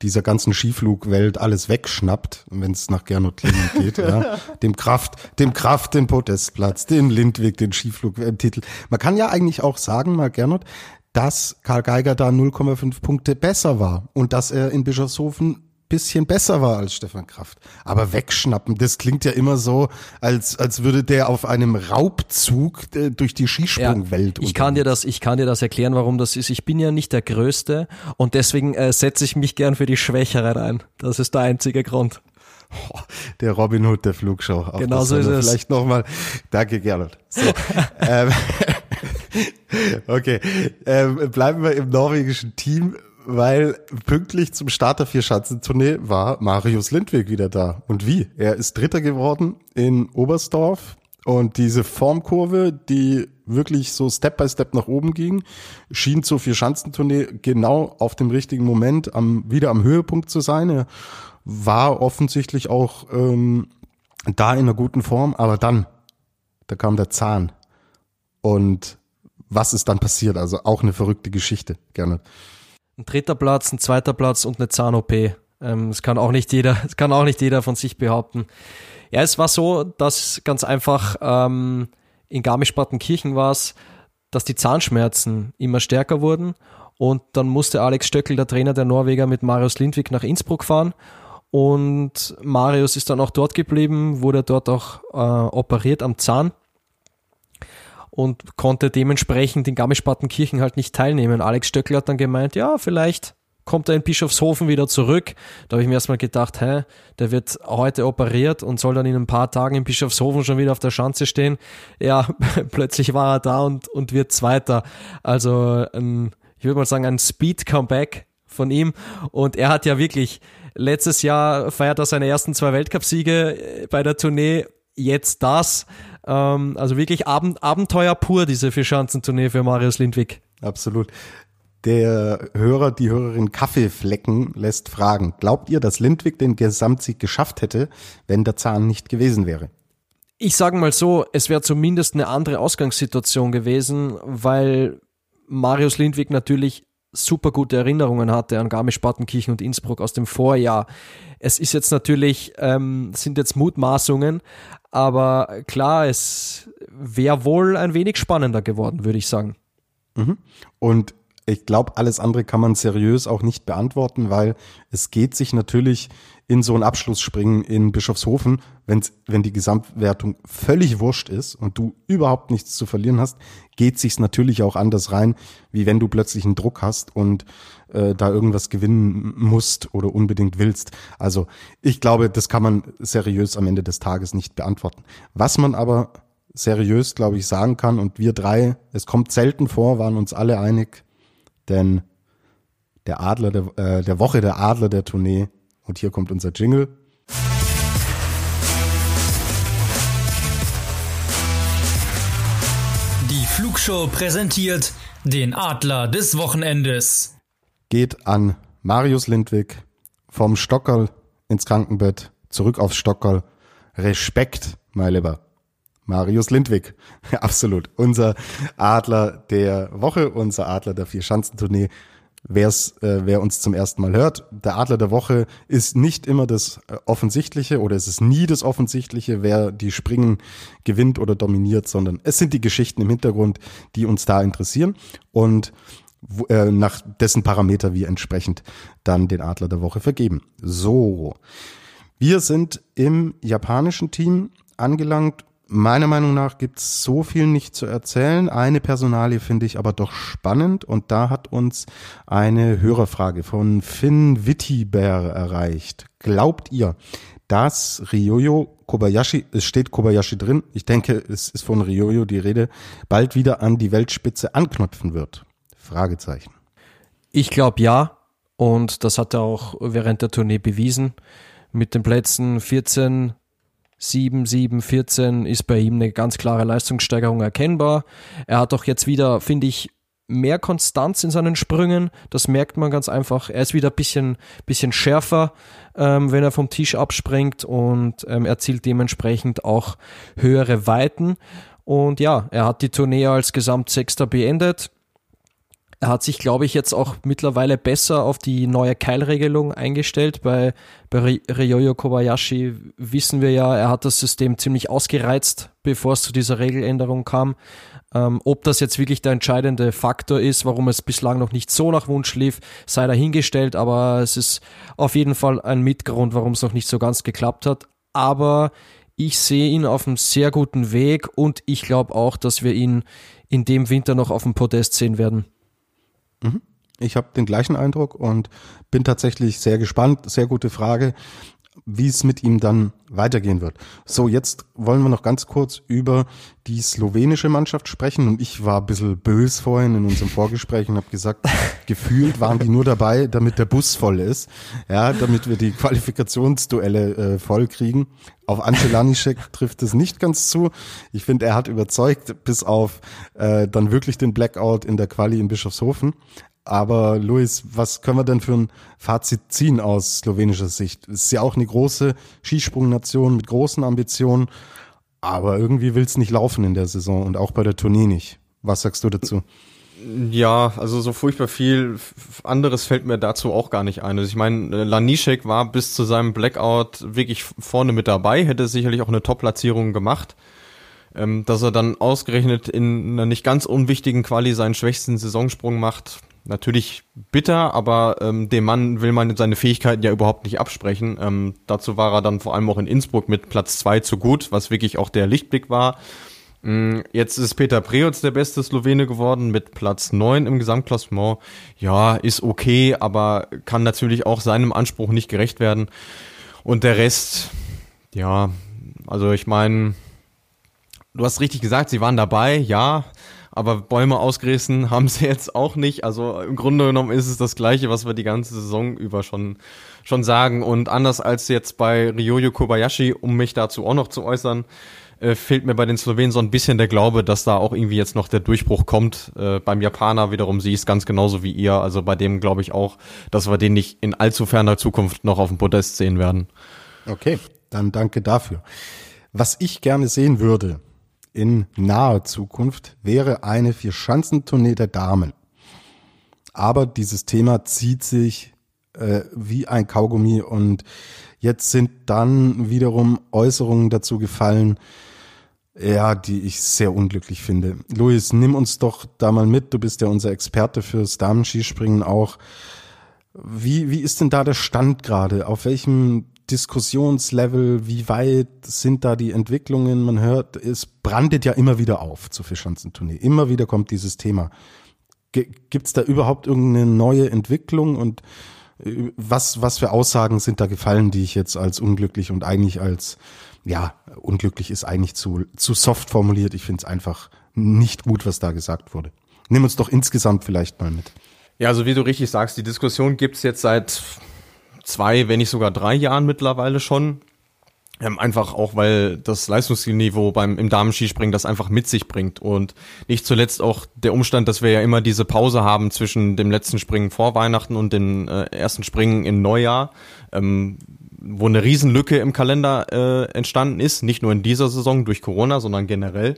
dieser ganzen Skiflugwelt alles wegschnappt, wenn es nach Gernot Clement geht. ja. Dem Kraft, dem Kraft den Podestplatz, den Lindwig, den Skiflugtitel. Man kann ja eigentlich auch sagen, mal Gernot, dass Karl Geiger da 0,5 Punkte besser war und dass er in Bischofshofen bisschen besser war als Stefan Kraft. Aber wegschnappen, das klingt ja immer so, als, als würde der auf einem Raubzug äh, durch die Skisprungwelt. Ja, ich kann dir das, ich kann dir das erklären, warum das ist. Ich bin ja nicht der Größte und deswegen äh, setze ich mich gern für die Schwächere ein. Das ist der einzige Grund. Oh, der Robin Hood der Flugschau. Auch genau so ist es. Vielleicht nochmal. Danke, Gernot. So, ähm, okay, ähm, bleiben wir im norwegischen Team weil pünktlich zum Start der Vierschanzentournee war Marius Lindwig wieder da. Und wie? Er ist Dritter geworden in Oberstdorf und diese Formkurve, die wirklich so Step by Step nach oben ging, schien zur Vierschanzentournee genau auf dem richtigen Moment am, wieder am Höhepunkt zu sein. Er war offensichtlich auch ähm, da in einer guten Form, aber dann, da kam der Zahn. Und was ist dann passiert? Also auch eine verrückte Geschichte, gerne ein dritter Platz, ein zweiter Platz und eine Zahn-OP. Ähm, das kann auch nicht jeder, das kann auch nicht jeder von sich behaupten. Ja, es war so, dass ganz einfach ähm, in Garmisch-Partenkirchen war es, dass die Zahnschmerzen immer stärker wurden und dann musste Alex Stöckel, der Trainer der Norweger, mit Marius Lindwig nach Innsbruck fahren und Marius ist dann auch dort geblieben, wurde dort auch äh, operiert am Zahn und konnte dementsprechend in Garmisch-Partenkirchen halt nicht teilnehmen. Alex Stöckl hat dann gemeint, ja, vielleicht kommt er in Bischofshofen wieder zurück. Da habe ich mir erstmal gedacht, hä, der wird heute operiert und soll dann in ein paar Tagen in Bischofshofen schon wieder auf der Schanze stehen. Ja, plötzlich war er da und, und wird Zweiter. Also ein, ich würde mal sagen, ein Speed-Comeback von ihm. Und er hat ja wirklich, letztes Jahr feiert er seine ersten zwei Weltcupsiege bei der Tournee. Jetzt das. Ähm, also wirklich Abend, Abenteuer pur, diese Vierschanzentournee für Marius Lindwig. Absolut. Der Hörer, die Hörerin Kaffeeflecken lässt fragen, glaubt ihr, dass Lindwig den Gesamtsieg geschafft hätte, wenn der Zahn nicht gewesen wäre? Ich sage mal so, es wäre zumindest eine andere Ausgangssituation gewesen, weil Marius Lindwig natürlich super gute Erinnerungen hatte an Garmisch-Partenkirchen und Innsbruck aus dem Vorjahr. Es ist jetzt natürlich, ähm, sind jetzt Mutmaßungen, aber klar, es wäre wohl ein wenig spannender geworden, würde ich sagen. Mhm. Und ich glaube, alles andere kann man seriös auch nicht beantworten, weil es geht sich natürlich in so ein Abschlussspringen in Bischofshofen, wenn's, wenn die Gesamtwertung völlig wurscht ist und du überhaupt nichts zu verlieren hast, geht sich's natürlich auch anders rein, wie wenn du plötzlich einen Druck hast und äh, da irgendwas gewinnen musst oder unbedingt willst. Also ich glaube, das kann man seriös am Ende des Tages nicht beantworten. Was man aber seriös, glaube ich, sagen kann, und wir drei, es kommt selten vor, waren uns alle einig, denn der Adler der, äh, der Woche, der Adler der Tournee, und hier kommt unser Jingle. Die Flugshow präsentiert den Adler des Wochenendes. Geht an Marius Lindwig vom Stockerl ins Krankenbett, zurück aufs Stockerl. Respekt, mein Lieber. Marius Lindwig, absolut. Unser Adler der Woche, unser Adler der Vier-Schanzentournee. Wer's, äh, wer uns zum ersten Mal hört, der Adler der Woche ist nicht immer das äh, Offensichtliche oder es ist nie das Offensichtliche, wer die Springen gewinnt oder dominiert, sondern es sind die Geschichten im Hintergrund, die uns da interessieren und äh, nach dessen Parameter wir entsprechend dann den Adler der Woche vergeben. So, wir sind im japanischen Team angelangt Meiner Meinung nach gibt's so viel nicht zu erzählen. Eine Personalie finde ich aber doch spannend und da hat uns eine Hörerfrage von Finn Wittiber erreicht. Glaubt ihr, dass Ryoyo Kobayashi, es steht Kobayashi drin, ich denke, es ist von Ryoyo die Rede, bald wieder an die Weltspitze anknüpfen wird? Fragezeichen. Ich glaube ja. Und das hat er auch während der Tournee bewiesen. Mit den Plätzen 14, 7, 7, 14 ist bei ihm eine ganz klare Leistungssteigerung erkennbar. Er hat auch jetzt wieder, finde ich, mehr Konstanz in seinen Sprüngen. Das merkt man ganz einfach. Er ist wieder ein bisschen, bisschen schärfer, ähm, wenn er vom Tisch abspringt und ähm, erzielt dementsprechend auch höhere Weiten. Und ja, er hat die Tournee als Gesamtsechster beendet. Er hat sich, glaube ich, jetzt auch mittlerweile besser auf die neue Keilregelung eingestellt. Bei, bei Ryoyo Kobayashi wissen wir ja, er hat das System ziemlich ausgereizt, bevor es zu dieser Regeländerung kam. Ähm, ob das jetzt wirklich der entscheidende Faktor ist, warum es bislang noch nicht so nach Wunsch lief, sei dahingestellt, aber es ist auf jeden Fall ein Mitgrund, warum es noch nicht so ganz geklappt hat. Aber ich sehe ihn auf einem sehr guten Weg und ich glaube auch, dass wir ihn in dem Winter noch auf dem Podest sehen werden. Mhm. Ich habe den gleichen Eindruck und bin tatsächlich sehr gespannt. Sehr gute Frage, wie es mit ihm dann weitergehen wird. So, jetzt wollen wir noch ganz kurz über die slowenische Mannschaft sprechen. Und ich war ein bisschen bös vorhin in unserem Vorgespräch und habe gesagt, gefühlt waren die nur dabei, damit der Bus voll ist. Ja, damit wir die Qualifikationsduelle äh, voll kriegen. Auf Ante Lanischek trifft es nicht ganz zu. Ich finde, er hat überzeugt, bis auf äh, dann wirklich den Blackout in der Quali in Bischofshofen. Aber Luis, was können wir denn für ein Fazit ziehen aus slowenischer Sicht? Es ist ja auch eine große Skisprungnation mit großen Ambitionen, aber irgendwie will es nicht laufen in der Saison und auch bei der Tournee nicht. Was sagst du dazu? Ja, also so furchtbar viel anderes fällt mir dazu auch gar nicht ein. Also ich meine, Lanischek war bis zu seinem Blackout wirklich vorne mit dabei, hätte sicherlich auch eine Top-Platzierung gemacht. Ähm, dass er dann ausgerechnet in einer nicht ganz unwichtigen Quali seinen schwächsten Saisonsprung macht, natürlich bitter, aber ähm, dem Mann will man seine Fähigkeiten ja überhaupt nicht absprechen. Ähm, dazu war er dann vor allem auch in Innsbruck mit Platz zwei zu gut, was wirklich auch der Lichtblick war. Ähm, jetzt ist Peter Preutz der beste Slowene geworden mit Platz neun im Gesamtklassement. Ja, ist okay, aber kann natürlich auch seinem Anspruch nicht gerecht werden. Und der Rest, ja, also ich meine, du hast richtig gesagt, sie waren dabei, ja aber Bäume ausgerissen haben sie jetzt auch nicht. Also im Grunde genommen ist es das Gleiche, was wir die ganze Saison über schon, schon sagen. Und anders als jetzt bei Ryoyo Kobayashi, um mich dazu auch noch zu äußern, äh, fehlt mir bei den Slowenen so ein bisschen der Glaube, dass da auch irgendwie jetzt noch der Durchbruch kommt. Äh, beim Japaner wiederum sehe ich es ganz genauso wie ihr. Also bei dem glaube ich auch, dass wir den nicht in allzu ferner Zukunft noch auf dem Podest sehen werden. Okay, dann danke dafür. Was ich gerne sehen würde, in naher Zukunft wäre eine Vier-Schanzentournee der Damen. Aber dieses Thema zieht sich äh, wie ein Kaugummi und jetzt sind dann wiederum Äußerungen dazu gefallen, Ja, die ich sehr unglücklich finde. Luis, nimm uns doch da mal mit. Du bist ja unser Experte fürs Damenskispringen auch. Wie, wie ist denn da der Stand gerade? Auf welchem Diskussionslevel? Wie weit sind da die Entwicklungen? Man hört, es brandet ja immer wieder auf zu Fischanzentournee. Immer wieder kommt dieses Thema. Gibt es da überhaupt irgendeine neue Entwicklung und äh, was, was für Aussagen sind da gefallen, die ich jetzt als unglücklich und eigentlich als ja, unglücklich ist eigentlich zu, zu soft formuliert. Ich finde es einfach nicht gut, was da gesagt wurde. Nimm uns doch insgesamt vielleicht mal mit. Ja, also wie du richtig sagst, die Diskussion gibt's jetzt seit zwei, wenn nicht sogar drei Jahren mittlerweile schon. Ähm, einfach auch, weil das Leistungsniveau beim im Damenskispringen das einfach mit sich bringt und nicht zuletzt auch der Umstand, dass wir ja immer diese Pause haben zwischen dem letzten Springen vor Weihnachten und dem äh, ersten Springen im Neujahr. Ähm, wo eine Riesenlücke im Kalender äh, entstanden ist, nicht nur in dieser Saison durch Corona, sondern generell.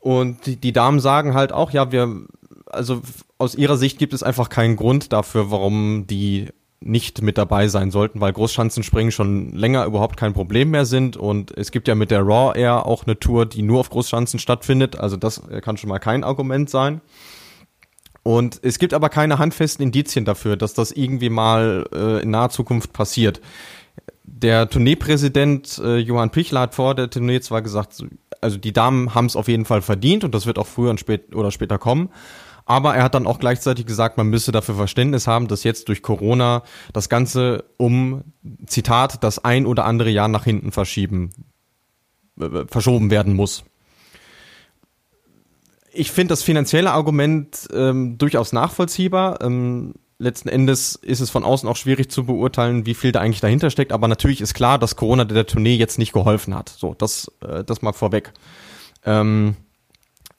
Und die, die Damen sagen halt auch, ja, wir, also aus ihrer Sicht gibt es einfach keinen Grund dafür, warum die nicht mit dabei sein sollten, weil Großschanzenspringen schon länger überhaupt kein Problem mehr sind und es gibt ja mit der Raw Air auch eine Tour, die nur auf Großschanzen stattfindet, also das kann schon mal kein Argument sein. Und es gibt aber keine handfesten Indizien dafür, dass das irgendwie mal äh, in naher Zukunft passiert der Tourneepräsident äh, Johann Pichler hat vor der Tournee zwar gesagt, also die Damen haben es auf jeden Fall verdient und das wird auch früher und spät oder später kommen. Aber er hat dann auch gleichzeitig gesagt, man müsse dafür Verständnis haben, dass jetzt durch Corona das Ganze um, Zitat, das ein oder andere Jahr nach hinten verschieben, äh, verschoben werden muss. Ich finde das finanzielle Argument ähm, durchaus nachvollziehbar. Ähm, letzten Endes ist es von außen auch schwierig zu beurteilen, wie viel da eigentlich dahinter steckt. Aber natürlich ist klar, dass Corona der Tournee jetzt nicht geholfen hat. So, das, äh, das mal vorweg. Ähm,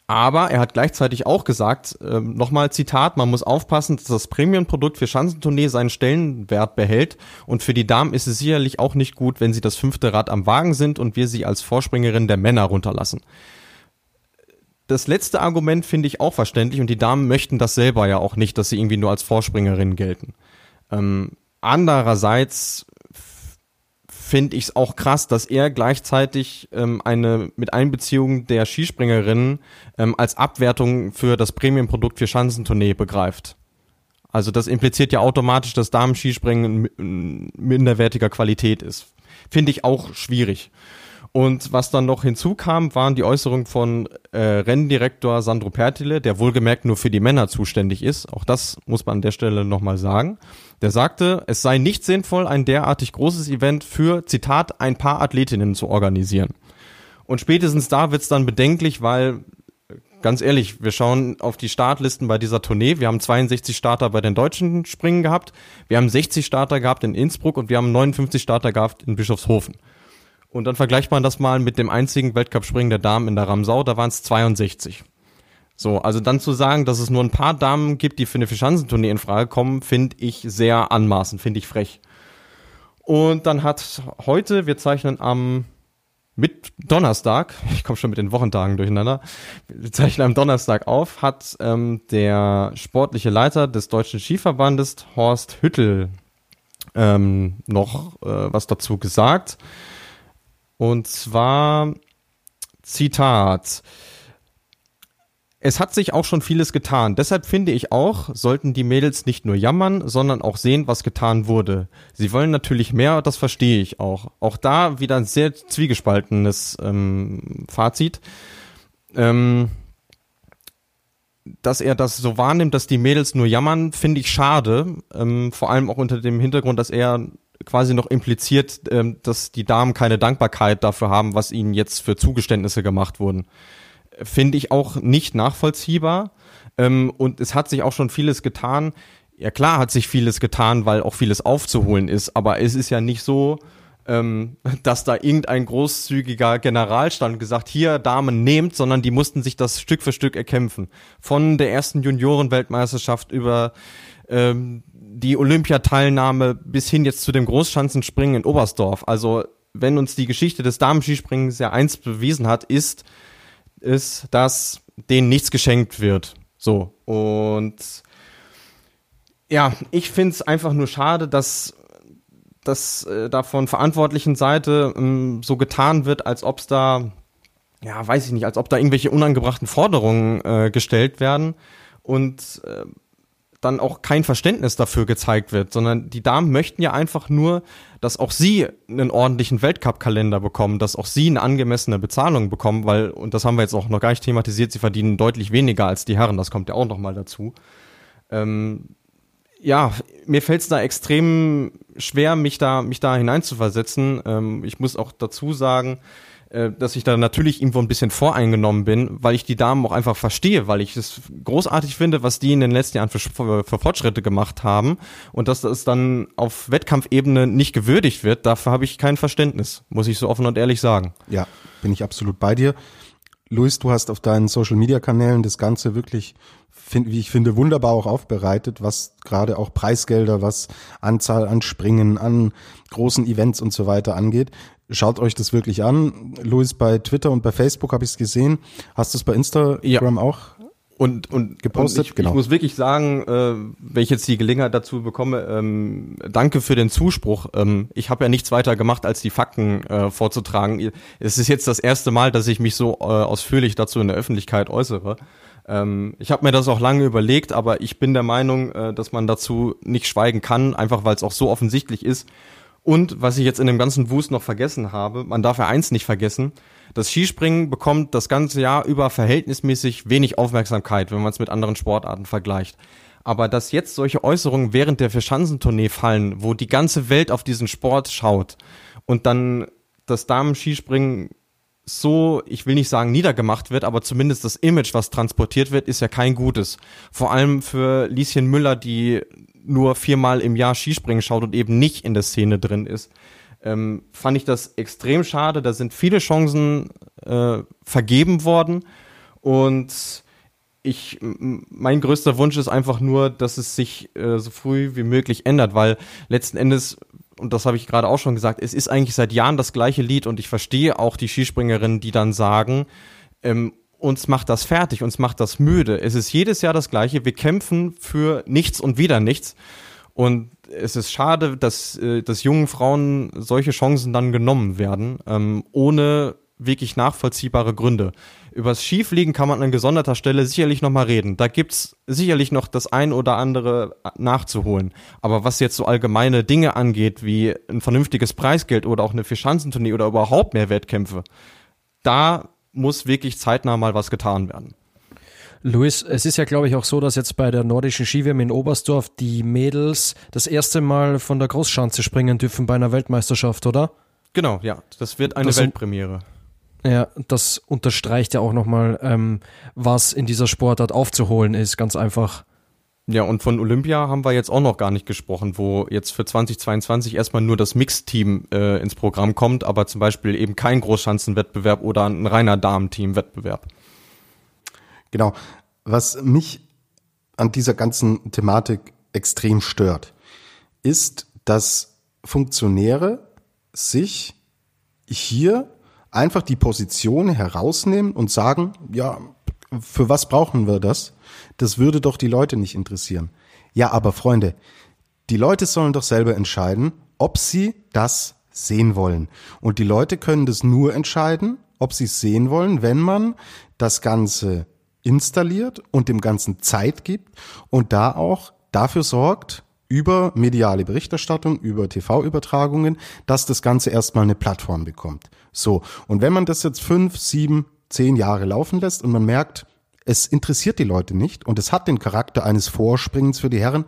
aber er hat gleichzeitig auch gesagt, äh, nochmal Zitat, man muss aufpassen, dass das Premium-Produkt für Schanzentournee seinen Stellenwert behält. Und für die Damen ist es sicherlich auch nicht gut, wenn sie das fünfte Rad am Wagen sind und wir sie als Vorspringerin der Männer runterlassen das letzte Argument finde ich auch verständlich und die Damen möchten das selber ja auch nicht, dass sie irgendwie nur als Vorspringerin gelten. Ähm, andererseits finde ich es auch krass, dass er gleichzeitig ähm, eine mit Einbeziehung der Skispringerinnen ähm, als Abwertung für das Premiumprodukt für Schanzentournee begreift. Also das impliziert ja automatisch, dass Damen-Skispringen minderwertiger Qualität ist. Finde ich auch schwierig. Und was dann noch hinzukam, waren die Äußerungen von äh, Renndirektor Sandro Pertile, der wohlgemerkt nur für die Männer zuständig ist. Auch das muss man an der Stelle nochmal sagen. Der sagte, es sei nicht sinnvoll, ein derartig großes Event für, Zitat, ein paar Athletinnen zu organisieren. Und spätestens da wird's dann bedenklich, weil ganz ehrlich, wir schauen auf die Startlisten bei dieser Tournee. Wir haben 62 Starter bei den deutschen Springen gehabt. Wir haben 60 Starter gehabt in Innsbruck und wir haben 59 Starter gehabt in Bischofshofen. Und dann vergleicht man das mal mit dem einzigen Weltcup-Springen der Damen in der Ramsau, da waren es 62. So, also dann zu sagen, dass es nur ein paar Damen gibt, die für eine Fischanzentournee in Frage kommen, finde ich sehr anmaßend, finde ich frech. Und dann hat heute, wir zeichnen am mit Donnerstag, ich komme schon mit den Wochentagen durcheinander, wir zeichnen am Donnerstag auf, hat ähm, der sportliche Leiter des Deutschen Skiverbandes, Horst Hüttel, ähm, noch äh, was dazu gesagt. Und zwar Zitat. Es hat sich auch schon vieles getan. Deshalb finde ich auch, sollten die Mädels nicht nur jammern, sondern auch sehen, was getan wurde. Sie wollen natürlich mehr, das verstehe ich auch. Auch da wieder ein sehr zwiegespaltenes ähm, Fazit. Ähm, dass er das so wahrnimmt, dass die Mädels nur jammern, finde ich schade. Ähm, vor allem auch unter dem Hintergrund, dass er quasi noch impliziert, ähm, dass die Damen keine Dankbarkeit dafür haben, was ihnen jetzt für Zugeständnisse gemacht wurden. Finde ich auch nicht nachvollziehbar. Ähm, und es hat sich auch schon vieles getan. Ja klar hat sich vieles getan, weil auch vieles aufzuholen ist, aber es ist ja nicht so, ähm, dass da irgendein großzügiger Generalstand gesagt, hier Damen nehmt, sondern die mussten sich das Stück für Stück erkämpfen. Von der ersten Juniorenweltmeisterschaft über ähm, die Olympiateilnahme bis hin jetzt zu dem Großschanzenspringen in Oberstdorf. Also wenn uns die Geschichte des Damenskisprings ja eins bewiesen hat, ist, ist, dass denen nichts geschenkt wird. So. Und ja, ich finde es einfach nur schade, dass dass äh, da von verantwortlichen Seite ähm, so getan wird, als ob es da ja, weiß ich nicht, als ob da irgendwelche unangebrachten Forderungen äh, gestellt werden und äh, dann auch kein Verständnis dafür gezeigt wird, sondern die Damen möchten ja einfach nur, dass auch sie einen ordentlichen Weltcup-Kalender bekommen, dass auch sie eine angemessene Bezahlung bekommen, weil, und das haben wir jetzt auch noch gar nicht thematisiert, sie verdienen deutlich weniger als die Herren, das kommt ja auch noch mal dazu. Ähm, ja, mir fällt es da extrem schwer, mich da, mich da hineinzuversetzen. Ähm, ich muss auch dazu sagen, dass ich da natürlich irgendwo ein bisschen voreingenommen bin, weil ich die Damen auch einfach verstehe, weil ich es großartig finde, was die in den letzten Jahren für, für, Fortschritte gemacht haben und dass das dann auf Wettkampfebene nicht gewürdigt wird, dafür habe ich kein Verständnis, muss ich so offen und ehrlich sagen. Ja, bin ich absolut bei dir. Luis, du hast auf deinen Social Media Kanälen das Ganze wirklich, wie ich finde, wunderbar auch aufbereitet, was gerade auch Preisgelder, was Anzahl an Springen, an großen Events und so weiter angeht. Schaut euch das wirklich an. Luis, bei Twitter und bei Facebook habe ich es gesehen. Hast du es bei Instagram ja. auch? Und, und, gepostet, und ich, genau. ich muss wirklich sagen, äh, wenn ich jetzt die Gelegenheit dazu bekomme, ähm, danke für den Zuspruch. Ähm, ich habe ja nichts weiter gemacht, als die Fakten äh, vorzutragen. Es ist jetzt das erste Mal, dass ich mich so äh, ausführlich dazu in der Öffentlichkeit äußere. Ähm, ich habe mir das auch lange überlegt, aber ich bin der Meinung, äh, dass man dazu nicht schweigen kann, einfach weil es auch so offensichtlich ist. Und was ich jetzt in dem ganzen Wust noch vergessen habe, man darf ja eins nicht vergessen, das Skispringen bekommt das ganze Jahr über verhältnismäßig wenig Aufmerksamkeit, wenn man es mit anderen Sportarten vergleicht. Aber dass jetzt solche Äußerungen während der Verschanzentournee fallen, wo die ganze Welt auf diesen Sport schaut und dann das Damen-Skispringen so, ich will nicht sagen niedergemacht wird, aber zumindest das Image, was transportiert wird, ist ja kein gutes. Vor allem für Lieschen Müller, die nur viermal im Jahr Skispringen schaut und eben nicht in der Szene drin ist, ähm, fand ich das extrem schade. Da sind viele Chancen äh, vergeben worden und ich, mein größter Wunsch ist einfach nur, dass es sich äh, so früh wie möglich ändert, weil letzten Endes, und das habe ich gerade auch schon gesagt, es ist eigentlich seit Jahren das gleiche Lied und ich verstehe auch die Skispringerinnen, die dann sagen, ähm, uns macht das fertig, uns macht das müde. Es ist jedes Jahr das Gleiche. Wir kämpfen für nichts und wieder nichts. Und es ist schade, dass, äh, dass jungen Frauen solche Chancen dann genommen werden, ähm, ohne wirklich nachvollziehbare Gründe. Übers Schiefliegen kann man an gesonderter Stelle sicherlich nochmal reden. Da gibt's sicherlich noch das ein oder andere nachzuholen. Aber was jetzt so allgemeine Dinge angeht, wie ein vernünftiges Preisgeld oder auch eine Vierschanzentournee oder überhaupt mehr Wettkämpfe, da muss wirklich zeitnah mal was getan werden. Luis, es ist ja, glaube ich, auch so, dass jetzt bei der nordischen Skiwärme in Oberstdorf die Mädels das erste Mal von der Großschanze springen dürfen bei einer Weltmeisterschaft, oder? Genau, ja. Das wird eine das Weltpremiere. Ja, das unterstreicht ja auch nochmal, ähm, was in dieser Sportart aufzuholen ist, ganz einfach. Ja, und von Olympia haben wir jetzt auch noch gar nicht gesprochen, wo jetzt für 2022 erstmal nur das Mixteam äh, ins Programm kommt, aber zum Beispiel eben kein Großschanzenwettbewerb oder ein reiner Damenteam-Wettbewerb. Genau. Was mich an dieser ganzen Thematik extrem stört, ist, dass Funktionäre sich hier einfach die Position herausnehmen und sagen, ja, für was brauchen wir das? Das würde doch die Leute nicht interessieren. Ja, aber Freunde, die Leute sollen doch selber entscheiden, ob sie das sehen wollen. Und die Leute können das nur entscheiden, ob sie es sehen wollen, wenn man das Ganze installiert und dem Ganzen Zeit gibt und da auch dafür sorgt, über mediale Berichterstattung, über TV-Übertragungen, dass das Ganze erstmal eine Plattform bekommt. So, und wenn man das jetzt fünf, sieben, zehn Jahre laufen lässt und man merkt, es interessiert die Leute nicht und es hat den Charakter eines Vorspringens für die Herren,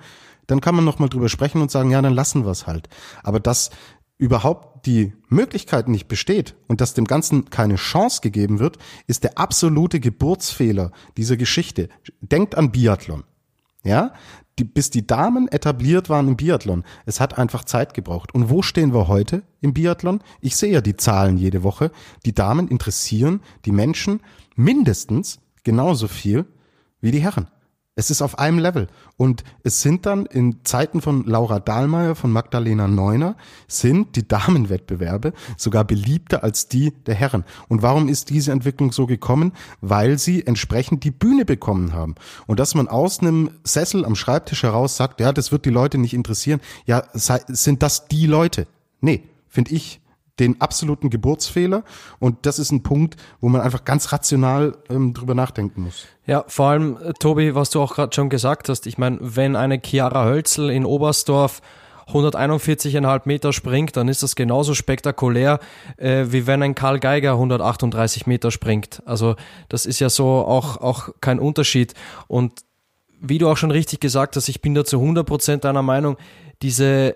dann kann man nochmal drüber sprechen und sagen, ja, dann lassen wir es halt. Aber dass überhaupt die Möglichkeit nicht besteht und dass dem Ganzen keine Chance gegeben wird, ist der absolute Geburtsfehler dieser Geschichte. Denkt an Biathlon. Ja, die, bis die Damen etabliert waren im Biathlon. Es hat einfach Zeit gebraucht. Und wo stehen wir heute im Biathlon? Ich sehe ja die Zahlen jede Woche. Die Damen interessieren die Menschen mindestens genauso viel wie die Herren. Es ist auf einem Level. Und es sind dann in Zeiten von Laura Dahlmeier, von Magdalena Neuner, sind die Damenwettbewerbe sogar beliebter als die der Herren. Und warum ist diese Entwicklung so gekommen? Weil sie entsprechend die Bühne bekommen haben. Und dass man aus einem Sessel am Schreibtisch heraus sagt, ja, das wird die Leute nicht interessieren. Ja, sind das die Leute? Nee, finde ich den absoluten Geburtsfehler. Und das ist ein Punkt, wo man einfach ganz rational ähm, drüber nachdenken muss. Ja, vor allem, äh, Tobi, was du auch gerade schon gesagt hast, ich meine, wenn eine Chiara Hölzel in Oberstdorf 141,5 Meter springt, dann ist das genauso spektakulär, äh, wie wenn ein Karl Geiger 138 Meter springt. Also das ist ja so auch, auch kein Unterschied. Und wie du auch schon richtig gesagt hast, ich bin da zu 100 Prozent deiner Meinung, diese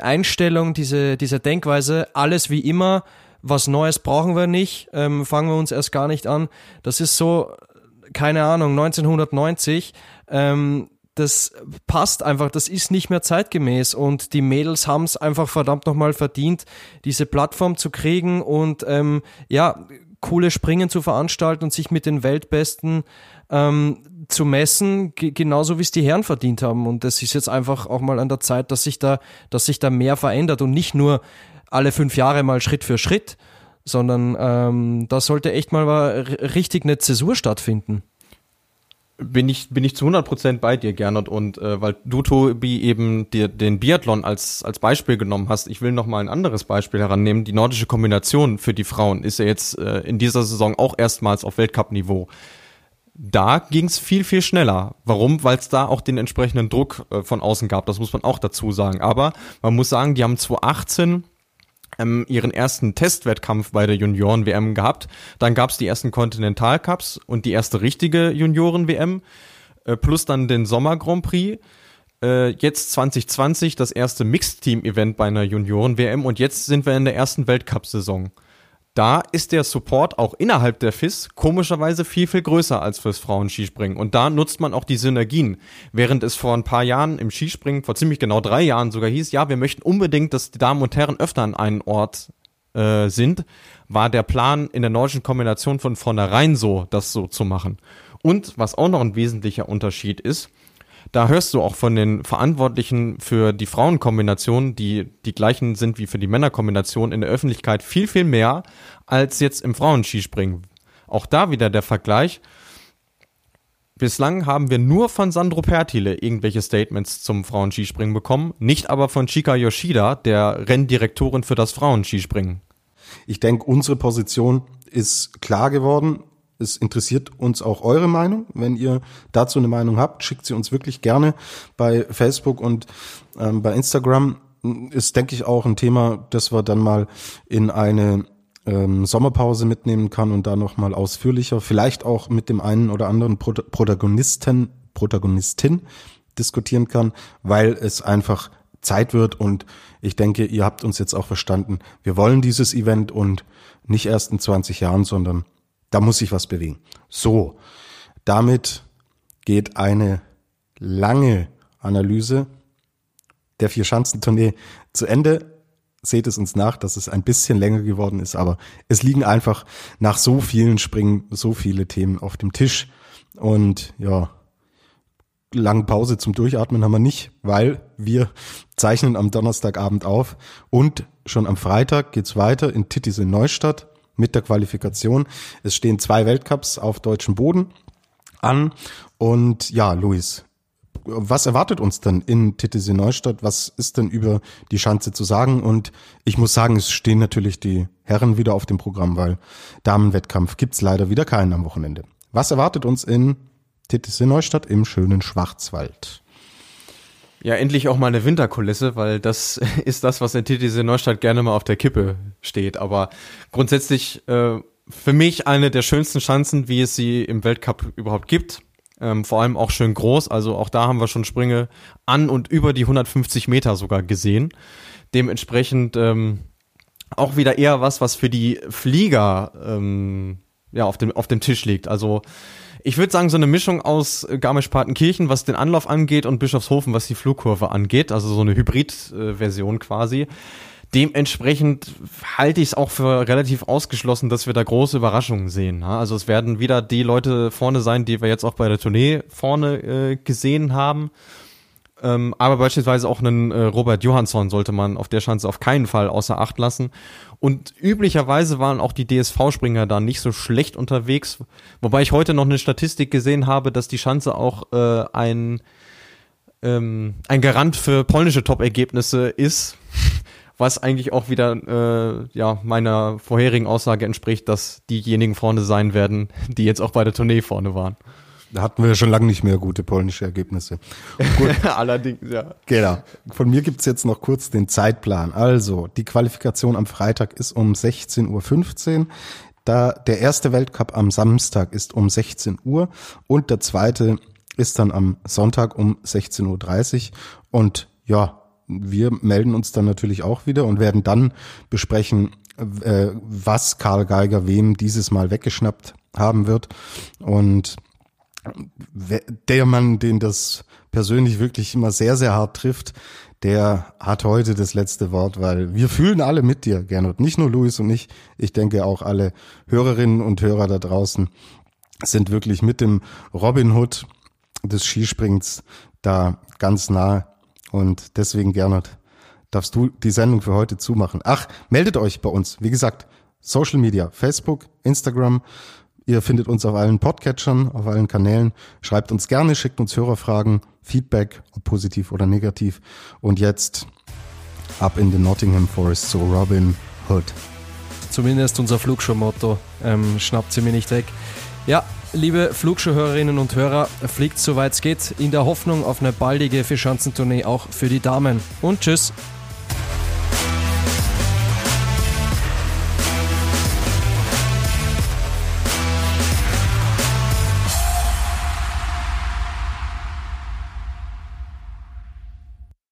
Einstellung, diese, diese Denkweise, alles wie immer, was Neues brauchen wir nicht, ähm, fangen wir uns erst gar nicht an. Das ist so, keine Ahnung, 1990. Ähm, das passt einfach, das ist nicht mehr zeitgemäß und die Mädels haben es einfach verdammt nochmal verdient, diese Plattform zu kriegen und ähm, ja, coole Springen zu veranstalten und sich mit den Weltbesten ähm, zu messen, genauso wie es die Herren verdient haben. Und das ist jetzt einfach auch mal an der Zeit, dass sich da, dass sich da mehr verändert und nicht nur alle fünf Jahre mal Schritt für Schritt, sondern ähm, da sollte echt mal richtig eine Zäsur stattfinden bin ich, bin ich zu 100% bei dir, Gernot. Und äh, weil du, Tobi, eben dir, den Biathlon als, als Beispiel genommen hast, ich will noch mal ein anderes Beispiel herannehmen. Die nordische Kombination für die Frauen ist ja jetzt äh, in dieser Saison auch erstmals auf Weltcup-Niveau. Da ging es viel, viel schneller. Warum? Weil es da auch den entsprechenden Druck äh, von außen gab. Das muss man auch dazu sagen. Aber man muss sagen, die haben 2018 ähm, ihren ersten Testwettkampf bei der Junioren-WM gehabt. Dann gab es die ersten Continental Cups und die erste richtige Junioren-WM, äh, plus dann den Sommer Grand Prix. Äh, jetzt 2020 das erste Mixed-Team-Event bei einer Junioren-WM und jetzt sind wir in der ersten Weltcup-Saison da ist der Support auch innerhalb der FIS komischerweise viel, viel größer als fürs Frauenskispringen. Und da nutzt man auch die Synergien. Während es vor ein paar Jahren im Skispringen, vor ziemlich genau drei Jahren sogar hieß, ja, wir möchten unbedingt, dass die Damen und Herren öfter an einen Ort äh, sind, war der Plan in der nordischen Kombination von vornherein so, das so zu machen. Und was auch noch ein wesentlicher Unterschied ist, da hörst du auch von den Verantwortlichen für die Frauenkombination, die die gleichen sind wie für die Männerkombination in der Öffentlichkeit viel, viel mehr als jetzt im Frauenskispringen. Auch da wieder der Vergleich. Bislang haben wir nur von Sandro Pertile irgendwelche Statements zum Frauenskispringen bekommen, nicht aber von Chika Yoshida, der Renndirektorin für das Frauenskispringen. Ich denke, unsere Position ist klar geworden. Es interessiert uns auch eure Meinung. Wenn ihr dazu eine Meinung habt, schickt sie uns wirklich gerne bei Facebook und ähm, bei Instagram. Ist, denke ich, auch ein Thema, das wir dann mal in eine ähm, Sommerpause mitnehmen kann und da nochmal ausführlicher, vielleicht auch mit dem einen oder anderen Pro Protagonisten, Protagonistin diskutieren kann, weil es einfach Zeit wird und ich denke, ihr habt uns jetzt auch verstanden. Wir wollen dieses Event und nicht erst in 20 Jahren, sondern da muss sich was bewegen. So, damit geht eine lange Analyse der Vier-Schanzentournee zu Ende. Seht es uns nach, dass es ein bisschen länger geworden ist, aber es liegen einfach nach so vielen Springen so viele Themen auf dem Tisch. Und ja, lange Pause zum Durchatmen haben wir nicht, weil wir zeichnen am Donnerstagabend auf und schon am Freitag geht's weiter in Tittis in Neustadt mit der Qualifikation. Es stehen zwei Weltcups auf deutschem Boden an. Und ja, Luis, was erwartet uns denn in Titisee Neustadt? Was ist denn über die Schanze zu sagen? Und ich muss sagen, es stehen natürlich die Herren wieder auf dem Programm, weil Damenwettkampf gibt's leider wieder keinen am Wochenende. Was erwartet uns in Titisee Neustadt im schönen Schwarzwald? Ja, endlich auch mal eine Winterkulisse, weil das ist das, was in Titisee Neustadt gerne mal auf der Kippe steht. Aber grundsätzlich äh, für mich eine der schönsten Chancen, wie es sie im Weltcup überhaupt gibt. Ähm, vor allem auch schön groß. Also auch da haben wir schon Sprünge an und über die 150 Meter sogar gesehen. Dementsprechend ähm, auch wieder eher was, was für die Flieger ähm, ja auf dem auf dem Tisch liegt. Also ich würde sagen, so eine Mischung aus Garmisch-Partenkirchen, was den Anlauf angeht, und Bischofshofen, was die Flugkurve angeht. Also so eine Hybrid-Version quasi. Dementsprechend halte ich es auch für relativ ausgeschlossen, dass wir da große Überraschungen sehen. Also es werden wieder die Leute vorne sein, die wir jetzt auch bei der Tournee vorne äh, gesehen haben. Ähm, aber beispielsweise auch einen äh, Robert Johansson sollte man auf der Chance auf keinen Fall außer Acht lassen. Und üblicherweise waren auch die DSV-Springer da nicht so schlecht unterwegs. Wobei ich heute noch eine Statistik gesehen habe, dass die Schanze auch äh, ein, ähm, ein Garant für polnische Top-Ergebnisse ist was eigentlich auch wieder äh, ja meiner vorherigen Aussage entspricht, dass diejenigen vorne sein werden, die jetzt auch bei der Tournee vorne waren. Da hatten wir schon lange nicht mehr gute polnische Ergebnisse. Gut. Allerdings, ja. Genau. Von mir gibt's jetzt noch kurz den Zeitplan. Also, die Qualifikation am Freitag ist um 16.15 Uhr. Da der erste Weltcup am Samstag ist um 16 Uhr und der zweite ist dann am Sonntag um 16.30 Uhr. Und ja, wir melden uns dann natürlich auch wieder und werden dann besprechen, äh, was Karl Geiger wem dieses Mal weggeschnappt haben wird. Und der Mann, den das persönlich wirklich immer sehr, sehr hart trifft, der hat heute das letzte Wort, weil wir fühlen alle mit dir, Gernot. Nicht nur Luis und ich, ich denke auch alle Hörerinnen und Hörer da draußen sind wirklich mit dem Robin Hood des Skispringens da ganz nah. Und deswegen, Gernot, darfst du die Sendung für heute zumachen. Ach, meldet euch bei uns. Wie gesagt, Social Media, Facebook, Instagram, Ihr findet uns auf allen Podcatchern, auf allen Kanälen. Schreibt uns gerne, schickt uns Hörerfragen, Feedback, ob positiv oder negativ. Und jetzt ab in den Nottingham Forest zu Robin Hood. Zumindest unser Flugshow-Motto. Ähm, schnappt sie mir nicht weg. Ja, liebe Flugshow-Hörerinnen und Hörer, fliegt soweit es geht, in der Hoffnung auf eine baldige Vierschanzentournee auch für die Damen. Und tschüss.